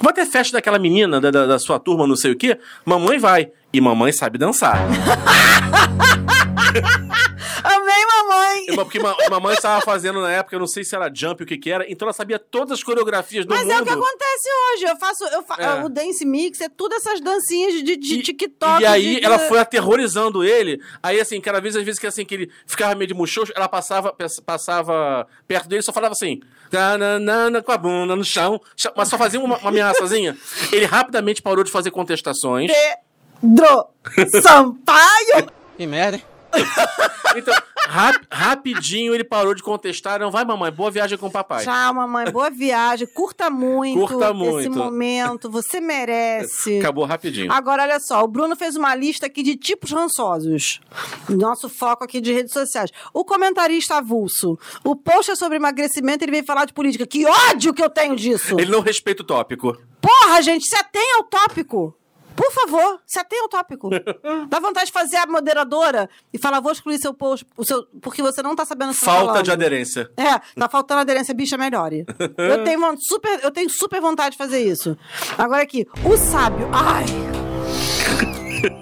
vai ter festa daquela menina da, da- da sua turma, não sei o quê? Mamãe vai. E mamãe sabe dançar. Amei, mamãe! E, Porque ma- mamãe estava fazendo na época, eu não sei se era jump, o que que era, então ela sabia todas as coreografias do Mas mundo. é o que acontece hoje. Eu faço. Eu fa- É. O Dance Mix é tudo essas dancinhas de, de E- TikTok. E aí de- ela foi aterrorizando ele. Aí, assim, cada vez, às vezes, que assim, que ele ficava meio de muxoxo, ela passava, passava perto dele e só falava assim. "Tananana", com a bunda no chão. chão", Mas só fazia uma, uma ameaçazinha. Ele rapidamente parou de fazer contestações. Pedro Sampaio! Que merda, hein? Então, rap- rapidinho ele parou de contestar. Não vai, mamãe, boa viagem com o papai. Tchau, mamãe. Boa viagem. Curta muito, Curta esse muito. momento. Você merece. Acabou rapidinho. Agora, olha só, o Bruno fez uma lista aqui de tipos rançosos. Nosso foco aqui de redes sociais. O comentarista avulso. O post é sobre emagrecimento, ele veio falar de política. Que ódio que eu tenho disso! Ele não respeita o tópico. Porra, gente, se atenha ao tópico. Por favor, se atenha ao tópico. Dá vontade de fazer a moderadora e falar, vou excluir seu post, o seu, porque você não tá sabendo tá Falta falando. de aderência. É, tá faltando aderência, bicha, melhore. Eu tenho, super, eu tenho super vontade de fazer isso. Agora aqui, o sábio. Ai.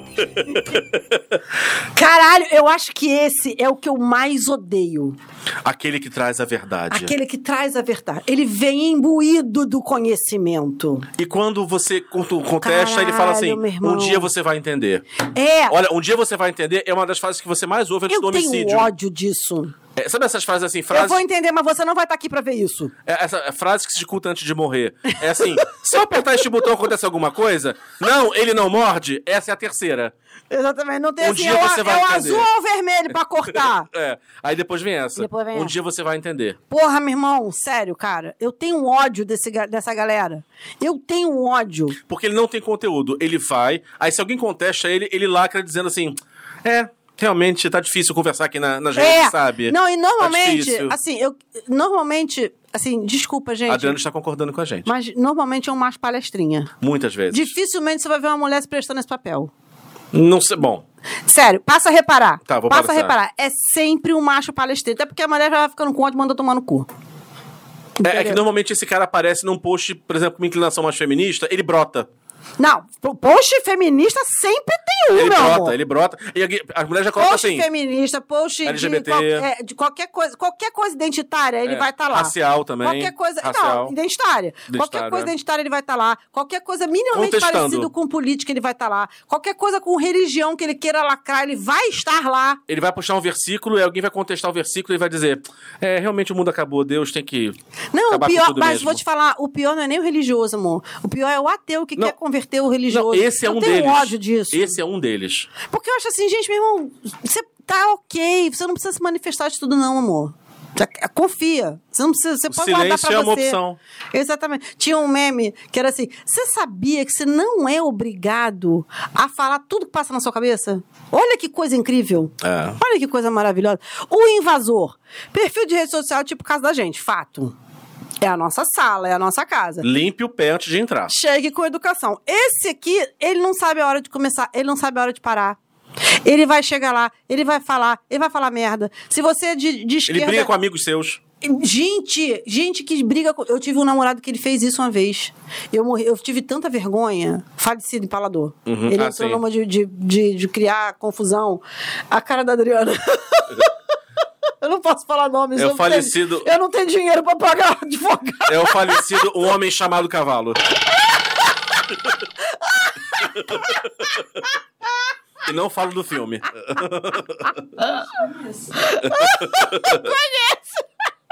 Caralho, eu acho que esse é o que eu mais odeio. Aquele que traz a verdade. Aquele que traz a verdade. Ele vem imbuído do conhecimento. E quando você contesta, ele fala assim: Caralho, um dia você vai entender. É, Olha, um dia você vai entender é uma das frases que você mais ouve antes eu do tenho homicídio. ódio disso. É, sabe essas frases assim, Eu frases. vou entender, mas você não vai estar aqui pra ver isso. É, essa é frase que se escuta antes de morrer. É assim: se eu apertar este botão acontece alguma coisa? Não, ele não morde. Essa é a terceira. Exatamente. Não tem Um assim, dia é o, você vai é o azul ou o vermelho pra cortar. É. Aí depois vem essa. Depois vem um essa. dia você vai entender. Porra, meu irmão, sério, cara. Eu tenho ódio desse, dessa galera. Eu tenho ódio. Porque ele não tem conteúdo. Ele vai. Aí se alguém contesta ele, ele lacra dizendo assim: é. Realmente tá difícil conversar aqui na, nas É. redes, sabe? Não, e Tá normalmente, difícil. assim, eu. Normalmente, assim, desculpa, gente. Adriano está concordando com a gente. Mas normalmente é um macho palestrinha. Muitas vezes. Dificilmente você vai ver uma mulher se prestando esse papel. Não sei. Bom, Sério, passa a reparar. Tá, vou Passa a passar. reparar. É sempre um macho palestrino. Até porque a mulher já vai ficando com ódio e manda tomar no cu. é, é que normalmente esse cara aparece num post, por exemplo, com uma inclinação mais feminista, ele brota. Não, post feminista sempre tem um, ele meu brota, amor. ele brota. E a- as mulheres já colocam Post assim. feminista, post LGBT. De, qual- é, de qualquer coisa, qualquer coisa identitária, ele É, vai estar lá. racial também, Qualquer coisa, racial. não, identitária. Qualquer Identitária, coisa é. identitária ele vai estar lá. Qualquer coisa minimamente parecido com política ele vai estar lá. Qualquer coisa com religião que ele queira lacrar, ele vai estar lá. Ele vai puxar um versículo e alguém vai contestar o versículo e vai dizer: É, realmente o mundo acabou, Deus tem que. Não, o pior, mas mesmo. vou te falar, o pior não é nem o religioso, amor. O pior é o ateu que Não. quer converter o religioso. Não, esse é eu um tenho deles. ódio disso. Esse é um deles. Porque eu acho assim, gente, meu irmão, você tá ok, você não precisa se manifestar de tudo, não, amor. Confia. Você não precisa. Você O pode guardar pra é uma você. opção. Exatamente. Tinha um meme que era assim: você sabia que você não é obrigado a falar tudo que passa na sua cabeça? Olha que coisa incrível. É. Olha que coisa maravilhosa. O invasor. Perfil de rede social, tipo casa da gente. Fato. É a nossa sala, é a nossa casa. Limpe o pé antes de entrar. Chegue com educação. Esse aqui, ele não sabe a hora de começar, ele não sabe a hora de parar. Ele vai chegar lá, ele vai falar, ele vai falar merda. Se você é de, de Ele esquerda. briga com amigos seus. Gente, gente que briga com. Eu tive um namorado que ele fez isso uma vez. Eu morri, eu tive tanta vergonha. Falecido empalador. Uhum, Ele ah, entrou sim. numa de, de, de, de criar confusão. A cara da Adriana. eu não posso falar nomes. É o eu não tenho- falecido- eu não tenho dinheiro pra pagar advogado. É o falecido Um Homem Chamado Cavalo. E não falo do filme. Conhece?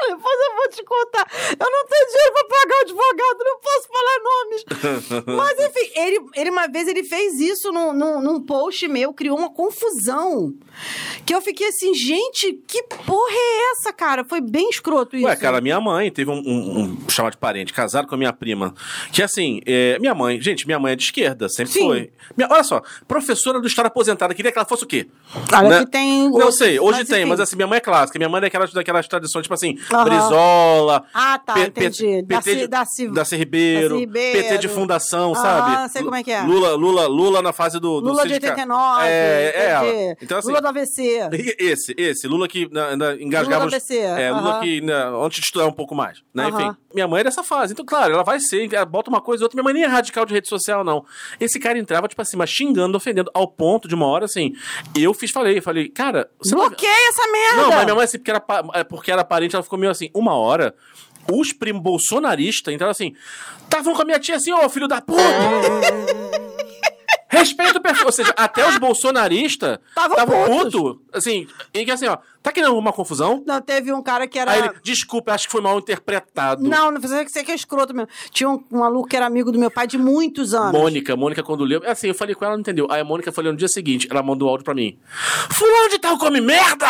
Depois eu vou te contar. Eu não tenho dinheiro pra pagar o advogado, não. Mas enfim, ele, ele uma vez ele fez isso num, num, num post meu, criou uma confusão. Que eu fiquei assim, gente, que porra é essa, cara? Foi bem escroto isso. Ué, cara, minha mãe teve um, um, um chamado de parente, casado com a minha prima. Que assim, é, minha mãe, gente, minha mãe é de esquerda, sempre Sim. foi. Minha- olha só, professora do Estado aposentada, queria que ela fosse o quê? Olha Né? que tem. Não sei, hoje mas tem, enfim. mas assim, minha mãe é clássica. Minha mãe é daquelas, daquelas tradições, tipo assim, Aham. Brizola. Ah, tá, P- entendi. P- PT de, Darcy- Darcy Ribeiro, Ribeiro. PT de fundação, Ah, sabe? sei como é que é. Lula, Lula, Lula na fase do. do Lula de sindica- 89. É, é. Então, assim, Lula do AVC. esse, esse, Lula que na, engasgava. Lula do ABC, É, Lula aham. que na, antes de estudar um pouco mais, né? Enfim, minha mãe é dessa fase. Então, claro, ela vai ser, ela bota uma coisa e outra. Minha mãe nem é radical de rede social, não. Esse cara entrava, tipo assim, mas xingando, ofendendo, ao ponto de uma hora, assim, eu fiz, falei, falei, cara... Bloqueia essa merda! Não, mas minha mãe, assim, porque era, é, porque era parente, ela ficou meio assim, uma hora... Os primos bolsonaristas entraram assim, estavam com a minha tia assim, ô filho da puta! Respeita o perfil. Ou seja, até os bolsonaristas Tavam estavam putos. Assim, e que assim, ó, tá querendo uma confusão? Não, teve um cara que era. Aí ele, desculpa, acho que foi mal interpretado. Não, não você você que é escroto mesmo. Tinha um, um maluco que era amigo do meu pai de muitos anos. Mônica, Mônica, quando leu. Assim, eu falei com ela, não entendeu. Aí a Mônica falou no dia seguinte, ela mandou áudio pra mim. Fulano de tal come merda!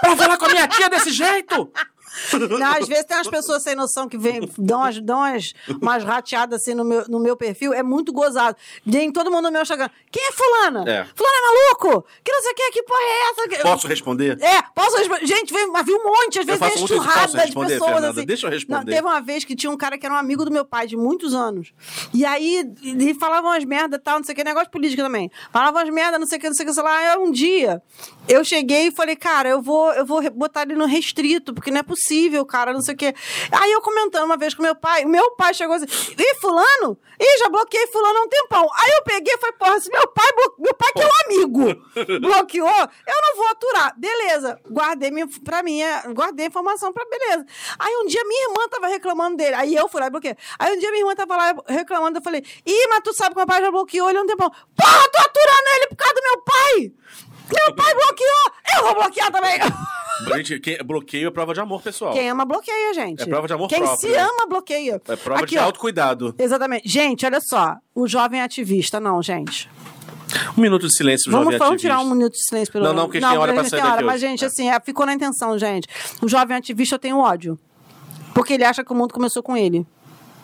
pra falar com a minha tia desse jeito! Não, às vezes tem umas pessoas sem noção que vem, dão, umas, dão umas, umas rateadas assim no meu, no meu perfil, é muito gozado. Vem todo mundo no meu Instagram. Quem é fulana? É. Fulana é maluco? Que não sei o que, que porra é essa? Posso responder? É, posso responder? Gente, vem, mas vi um monte, às vezes vem Posso de pessoas Fernanda? assim. Deixa eu responder. Não, teve uma vez que tinha um cara que era um amigo do meu pai de muitos anos. E aí, ele falava umas merda e tal, não sei o que, negócio de política também. Falava umas merda, não sei o que, não sei o que, sei lá. Aí um dia, eu cheguei e falei, cara, eu vou, eu vou botar ele no restrito, porque não é possível, cara, não sei o que. Aí eu comentando uma vez com meu pai, o meu pai chegou assim, ih, fulano? Ih, já bloqueei fulano há um tempão. Aí eu peguei e falei, porra, se meu pai, meu pai que é um amigo, bloqueou, eu não vou aturar. Beleza, guardei minha, pra mim, é, guardei a informação pra beleza. Aí um dia minha irmã tava reclamando dele, aí eu fui lá e bloqueei. Aí um dia minha irmã tava lá reclamando, eu falei, ih, mas tu sabe que meu pai já bloqueou ele há um tempão. Porra, tô aturando ele por causa do meu pai! Meu pai bloqueou! Eu vou bloquear também! Gente, quem, bloqueio é prova de amor, pessoal. Quem ama, bloqueia, gente. É prova de amor Quem próprio. se ama, bloqueia. É prova Aqui, de ó. autocuidado. Exatamente. Gente, olha só. O jovem ativista, não, gente. Um minuto de silêncio, Vamos, jovem vamos ativista. tirar um minuto de silêncio pelo Não, não, porque a gente tem hora pra sair tem daqui Mas, gente, É. assim, é, ficou na intenção, gente. O jovem ativista eu tenho ódio. Porque ele acha que o mundo começou com ele.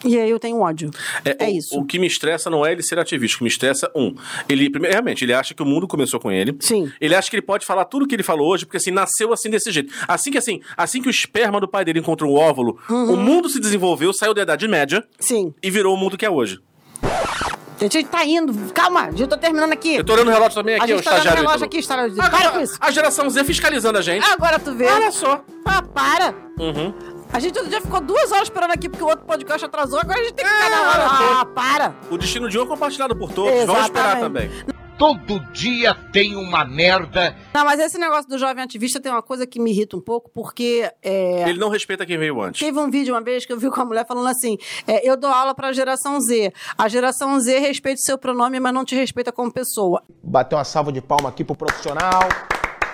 E aí eu tenho ódio. É, o, isso. O que me estressa não é ele ser ativista. O que me estressa, um, ele, primeiro, realmente, ele acha que o mundo começou com ele. Sim. Ele acha que ele pode falar tudo que ele falou hoje, porque assim, nasceu assim desse jeito. Assim que assim, assim que o esperma do pai dele encontrou o óvulo, Uhum. o mundo se desenvolveu, saiu da Idade Média Sim. e virou o mundo que é hoje. A gente tá indo. Calma, eu tô terminando aqui. Eu tô olhando o relógio também a aqui, o gente tá dando estagiário. relógio Ítalo. aqui, estagiário. Agora, Para com isso. A geração Z fiscalizando a gente. Agora tu vê. Olha só. Ah, para. Uhum. A gente outro dia ficou duas horas esperando aqui porque o outro podcast atrasou. Agora a gente tem que ficar É, na hora. só. Ah, para. O destino de um é compartilhado por todos. Vamos esperar também. Exatamente. Todo dia tem uma merda. Não, mas esse negócio do jovem ativista tem uma coisa que me irrita um pouco, porque é, Ele não respeita quem veio antes. teve um vídeo uma vez que eu vi com a mulher falando assim: é, eu dou aula pra geração Z. A geração Z respeita o seu pronome, mas não te respeita como pessoa. Bater uma salva de palma aqui pro profissional.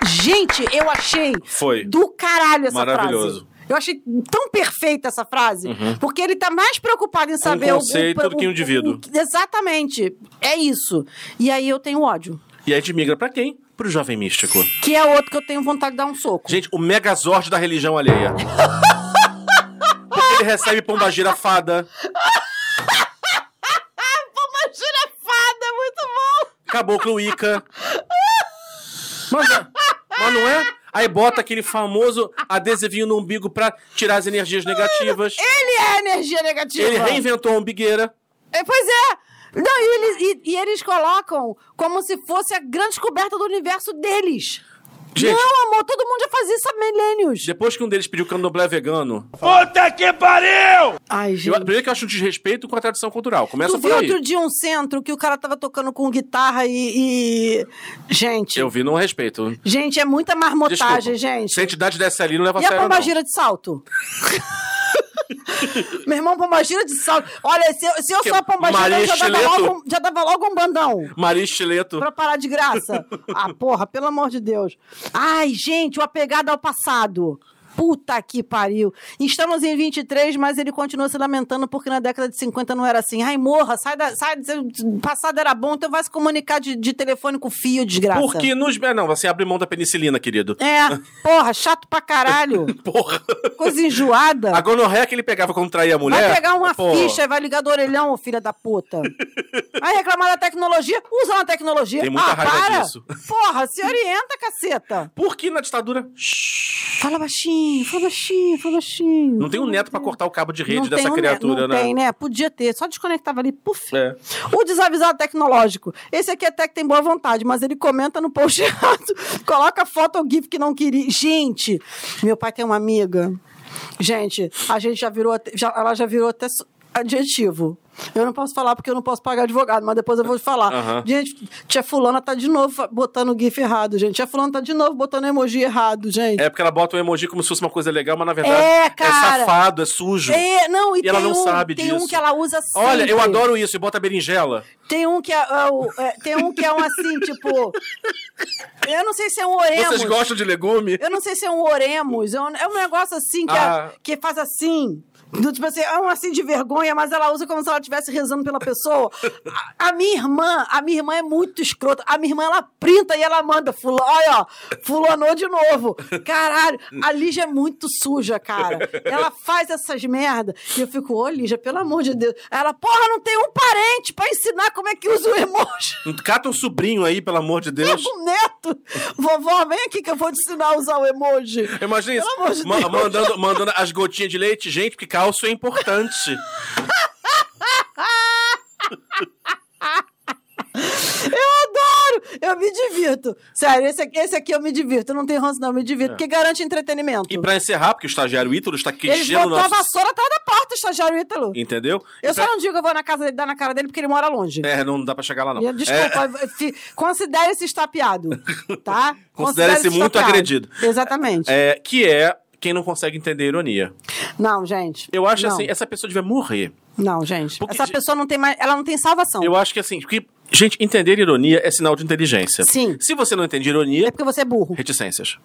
Gente, eu achei Foi. do caralho essa Maravilhoso. frase. Eu achei tão perfeita essa frase, porque ele tá mais preocupado em saber o- conceito do que o indivíduo. exatamente. É isso. E aí eu tenho ódio. E aí a migra pra quem? Pro jovem místico. Que é outro que eu tenho vontade de dar um soco. Gente, o megazord da religião alheia. Porque ele recebe pombagira fada, Uma girafada, muito bom! caboclo Ica. Mas, mas não é? Aí bota aquele famoso adesivinho no umbigo pra tirar as energias negativas. Ele é energia negativa. Ele reinventou a umbigueira. É, pois é. Não, e eles, e- e eles colocam como se fosse a grande descoberta do universo deles. Gente- Não, amor, todo mundo já fazia isso há milênios. Depois que um deles pediu candomblé vegano, Puta que pariu! Ai, eu, gente. primeiro que eu acho um desrespeito com a tradição cultural. Começa Tu por viu aí. outro dia um centro que o cara tava tocando com guitarra e. e- Gente. Eu vi, não respeito. Gente, é muita marmotagem, Desculpa. gente. Se a entidade desse ali, não leva a E a sério, não. pombagira de salto? Meu irmão, pombagira de salto. Olha, se eu, se eu sou a pombagira, eu já dava, logo, um- já dava logo um bandão. Maria Estileto. Pra parar de graça. ah, porra, pelo amor de Deus. Ai, gente, o apegado ao passado. Puta que pariu. Estamos em 23, mas ele continua se lamentando porque na década de 50 não era assim. Ai, morra, sai da. Sai, passado era bom, então vai se comunicar de, de telefone com fio, desgraça. Porque nos. Não, você abre mão da penicilina, querido. É, porra, chato pra caralho. Porra. Coisa enjoada. A gonorreia que ele pegava quando traía a mulher. Vai pegar uma porra. ficha e vai ligar do orelhão, filha da puta. Vai reclamar da tecnologia? Usa uma tecnologia. Tem muita ah, raiva para. disso. Porra, se orienta, caceta. Por que na ditadura. Fala baixinho, fala baixinho, fala baixinho. Não tem um neto pra cortar o cabo de rede Não dessa um criatura, não né? tem, né? Podia ter, só desconectava ali, puf. É. O desavisado tecnológico. Esse aqui até que tem boa vontade, mas ele comenta no post errado. Coloca foto ou GIF que não queria. Gente, meu pai tem uma amiga. Gente, a gente já virou. Já, ela já virou até adjetivo. Eu não posso falar porque eu não posso pagar advogado, mas depois eu vou falar. Aham. Gente, tia Fulana tá de novo botando o GIF errado, gente. Tia Fulana tá de novo botando emoji errado, gente. É porque ela bota o emoji como se fosse uma coisa legal, mas na verdade É, cara. safado, é sujo. É, não, e, E ela tem não um, sabe tem um disso. que ela usa sempre. Olha, eu adoro isso, e bota berinjela. Tem um que é, é é, tem um que é um assim, tipo. Eu não sei se é um oremos. Vocês gostam de legume? Eu não sei se é um oremos. É um, é um negócio assim que, Ah. é- que faz assim. Do, tipo assim, é um assim de vergonha, mas ela usa como se ela estivesse rezando pela pessoa. A, a minha irmã, a minha irmã é muito escrota. A minha irmã, ela printa e ela manda. Fula, olha, ó, fulanou de novo. Caralho, a Lígia é muito suja, cara. Ela faz essas merda. E eu fico, ô, Lígia, pelo amor de Deus. Ela, porra, não tem um parente pra ensinar como é que usa o emoji. Cata um sobrinho aí, pelo amor de Deus. Um neto. Vovó, vem aqui que eu vou te ensinar a usar o emoji. Imagina isso. De Ma- mandando, mandando as gotinhas de leite. Gente, porque cálcio é importante. Eu adoro! Eu me divirto. Sério, esse aqui, esse aqui eu me divirto. Não tenho ranço, não. Eu me divirto, porque garante entretenimento. É. E pra encerrar, porque o estagiário Ítalo está Eles queixando o botou a vassoura atrás da porta, estagiário Ítalo. Entendeu? Eu E só pra- não digo que eu vou na casa dele dar na cara dele porque ele mora longe. É, não dá pra chegar lá, não. E, É, Desculpa, fi- considere-se estapeado, tá? Considere-se muito estapeado. agredido. Exatamente. é, que é quem não consegue entender a ironia. Não, gente. Eu acho não. assim, essa pessoa devia morrer. Não, gente. Porque, Essa pessoa não tem mais... Ela não tem salvação. Eu acho que assim, porque, gente, entender ironia é sinal de inteligência. Sim. Se você não entende É ironia, porque você é burro. reticências.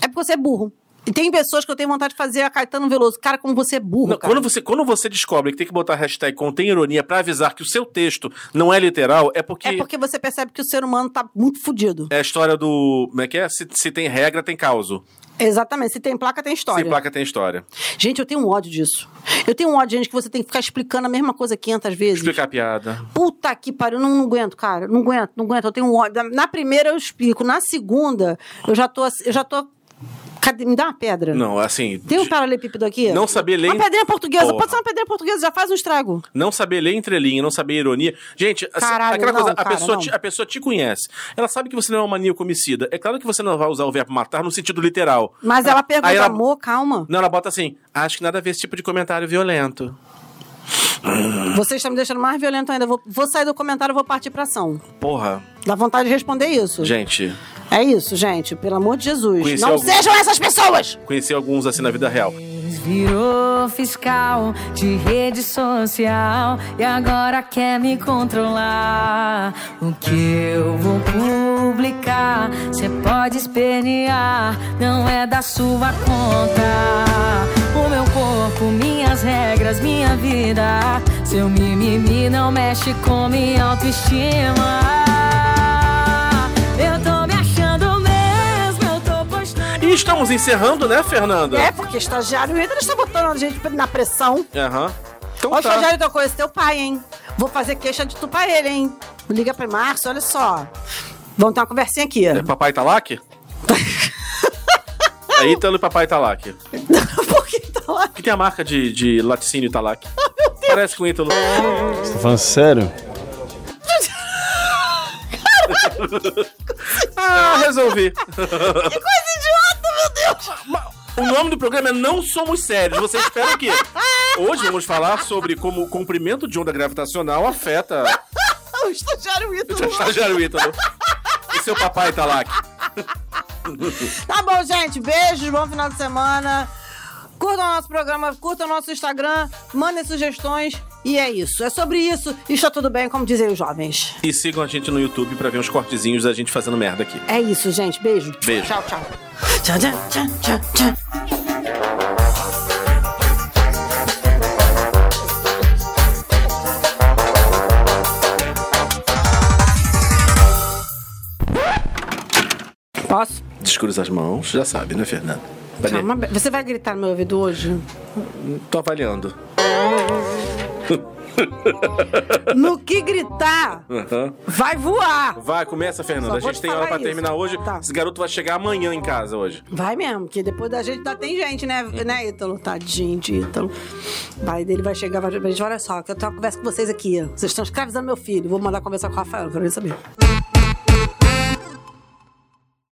É porque você é burro. E tem pessoas que eu tenho vontade de fazer a Caetano Veloso. Cara, como você é burro, Não, cara. quando, você, quando você descobre que tem que botar hashtag contém ironia pra avisar que o seu texto não é literal, é porque É porque você percebe que o ser humano tá muito fudido. é a história do. Como é que é? Se, se tem regra, tem causa. Exatamente. Se tem placa, tem história. Se placa, tem história. Gente, eu tenho um ódio disso. Eu tenho um ódio, gente, que você tem que ficar explicando a mesma coisa 500 vezes. Explicar a piada. Puta que pariu, não, não aguento, cara. Não aguento, não aguento. Eu tenho um ódio. Na primeira eu explico, na segunda eu já tô, eu já tô Cadê? Me dá uma pedra. Não, assim. Tem um paralelepípedo aqui? Não saber ler- Uma pedrinha portuguesa. Porra. Pode ser uma pedrinha portuguesa, já faz um estrago. Não saber ler entrelinha, não saber ironia. Gente, assim, Caralho, aquela não, coisa, a, cara, pessoa não. te, a pessoa te conhece. Ela sabe que você não é um maníaco homicida. É claro que você não vai usar o verbo matar no sentido literal. Mas ela pergunta, Aí ela- amor, calma. Não, ela bota assim: acho que nada a ver esse tipo de comentário violento. Você está me deixando mais violento ainda. Vou, vou sair do comentário e vou partir pra ação. Porra, Dá vontade de responder isso. gente, É isso, gente. Pelo amor de Jesus. Conheci não algum- sejam essas pessoas! conheci alguns assim na vida real. Virou fiscal de rede social e agora quer me controlar. O que eu vou publicar, cê pode espernear, não é da sua conta. O meu corpo, minhas regras, minha vida. Seu mimimi não mexe com minha autoestima. Estamos encerrando, né, Fernanda? É, porque estagiário Ítalo está botando a gente na pressão. Aham. Então Ó, tá. estagiário, eu conheço teu pai, hein? Vou fazer queixa de tu pra ele, hein? Liga pra Márcio, olha só. Vamos ter uma conversinha aqui. É Papai Talac? é Ítalo e Papai Talac. Por que tá lá? Que tem a marca de, de laticínio Talac. Parece com o Ítalo. Você tá falando sério? Ah, resolvi. Que coisa Deus! O nome do programa é Não Somos Sérios. Você espera o quê? Hoje vamos falar sobre como o comprimento de onda gravitacional afeta O estagiário o Ítalo. estagiário Ítalo. E seu papai Talac. Tá bom, gente. Beijos, bom final de semana. Curtam o nosso programa, curtam o nosso Instagram, mandem sugestões. E é isso. É sobre isso. Está tudo bem, como dizem os jovens. E sigam a gente no YouTube para ver uns cortezinhos da gente fazendo merda aqui. É isso, gente. Beijo. Beijo. Tchau, tchau. Tchau, tchau, tchau, tchau, tchau. Posso? Descruza as mãos, já sabe, né, Fernanda? Calma, você vai gritar no meu ouvido hoje? Tô avaliando. No que gritar, Aham. vai voar. Vai, começa, Fernanda. Só A gente te tem hora pra isso. terminar hoje. Tá. Esse garoto vai chegar amanhã em casa hoje. Vai mesmo, porque depois da gente ainda tem gente, né, né, Ítalo? Tadinho de Ítalo. O pai dele vai chegar, vai dizer, olha só, que eu tenho uma conversa com vocês aqui. Vocês estão escravizando meu filho. Vou mandar conversar com o Rafael, quero nem saber.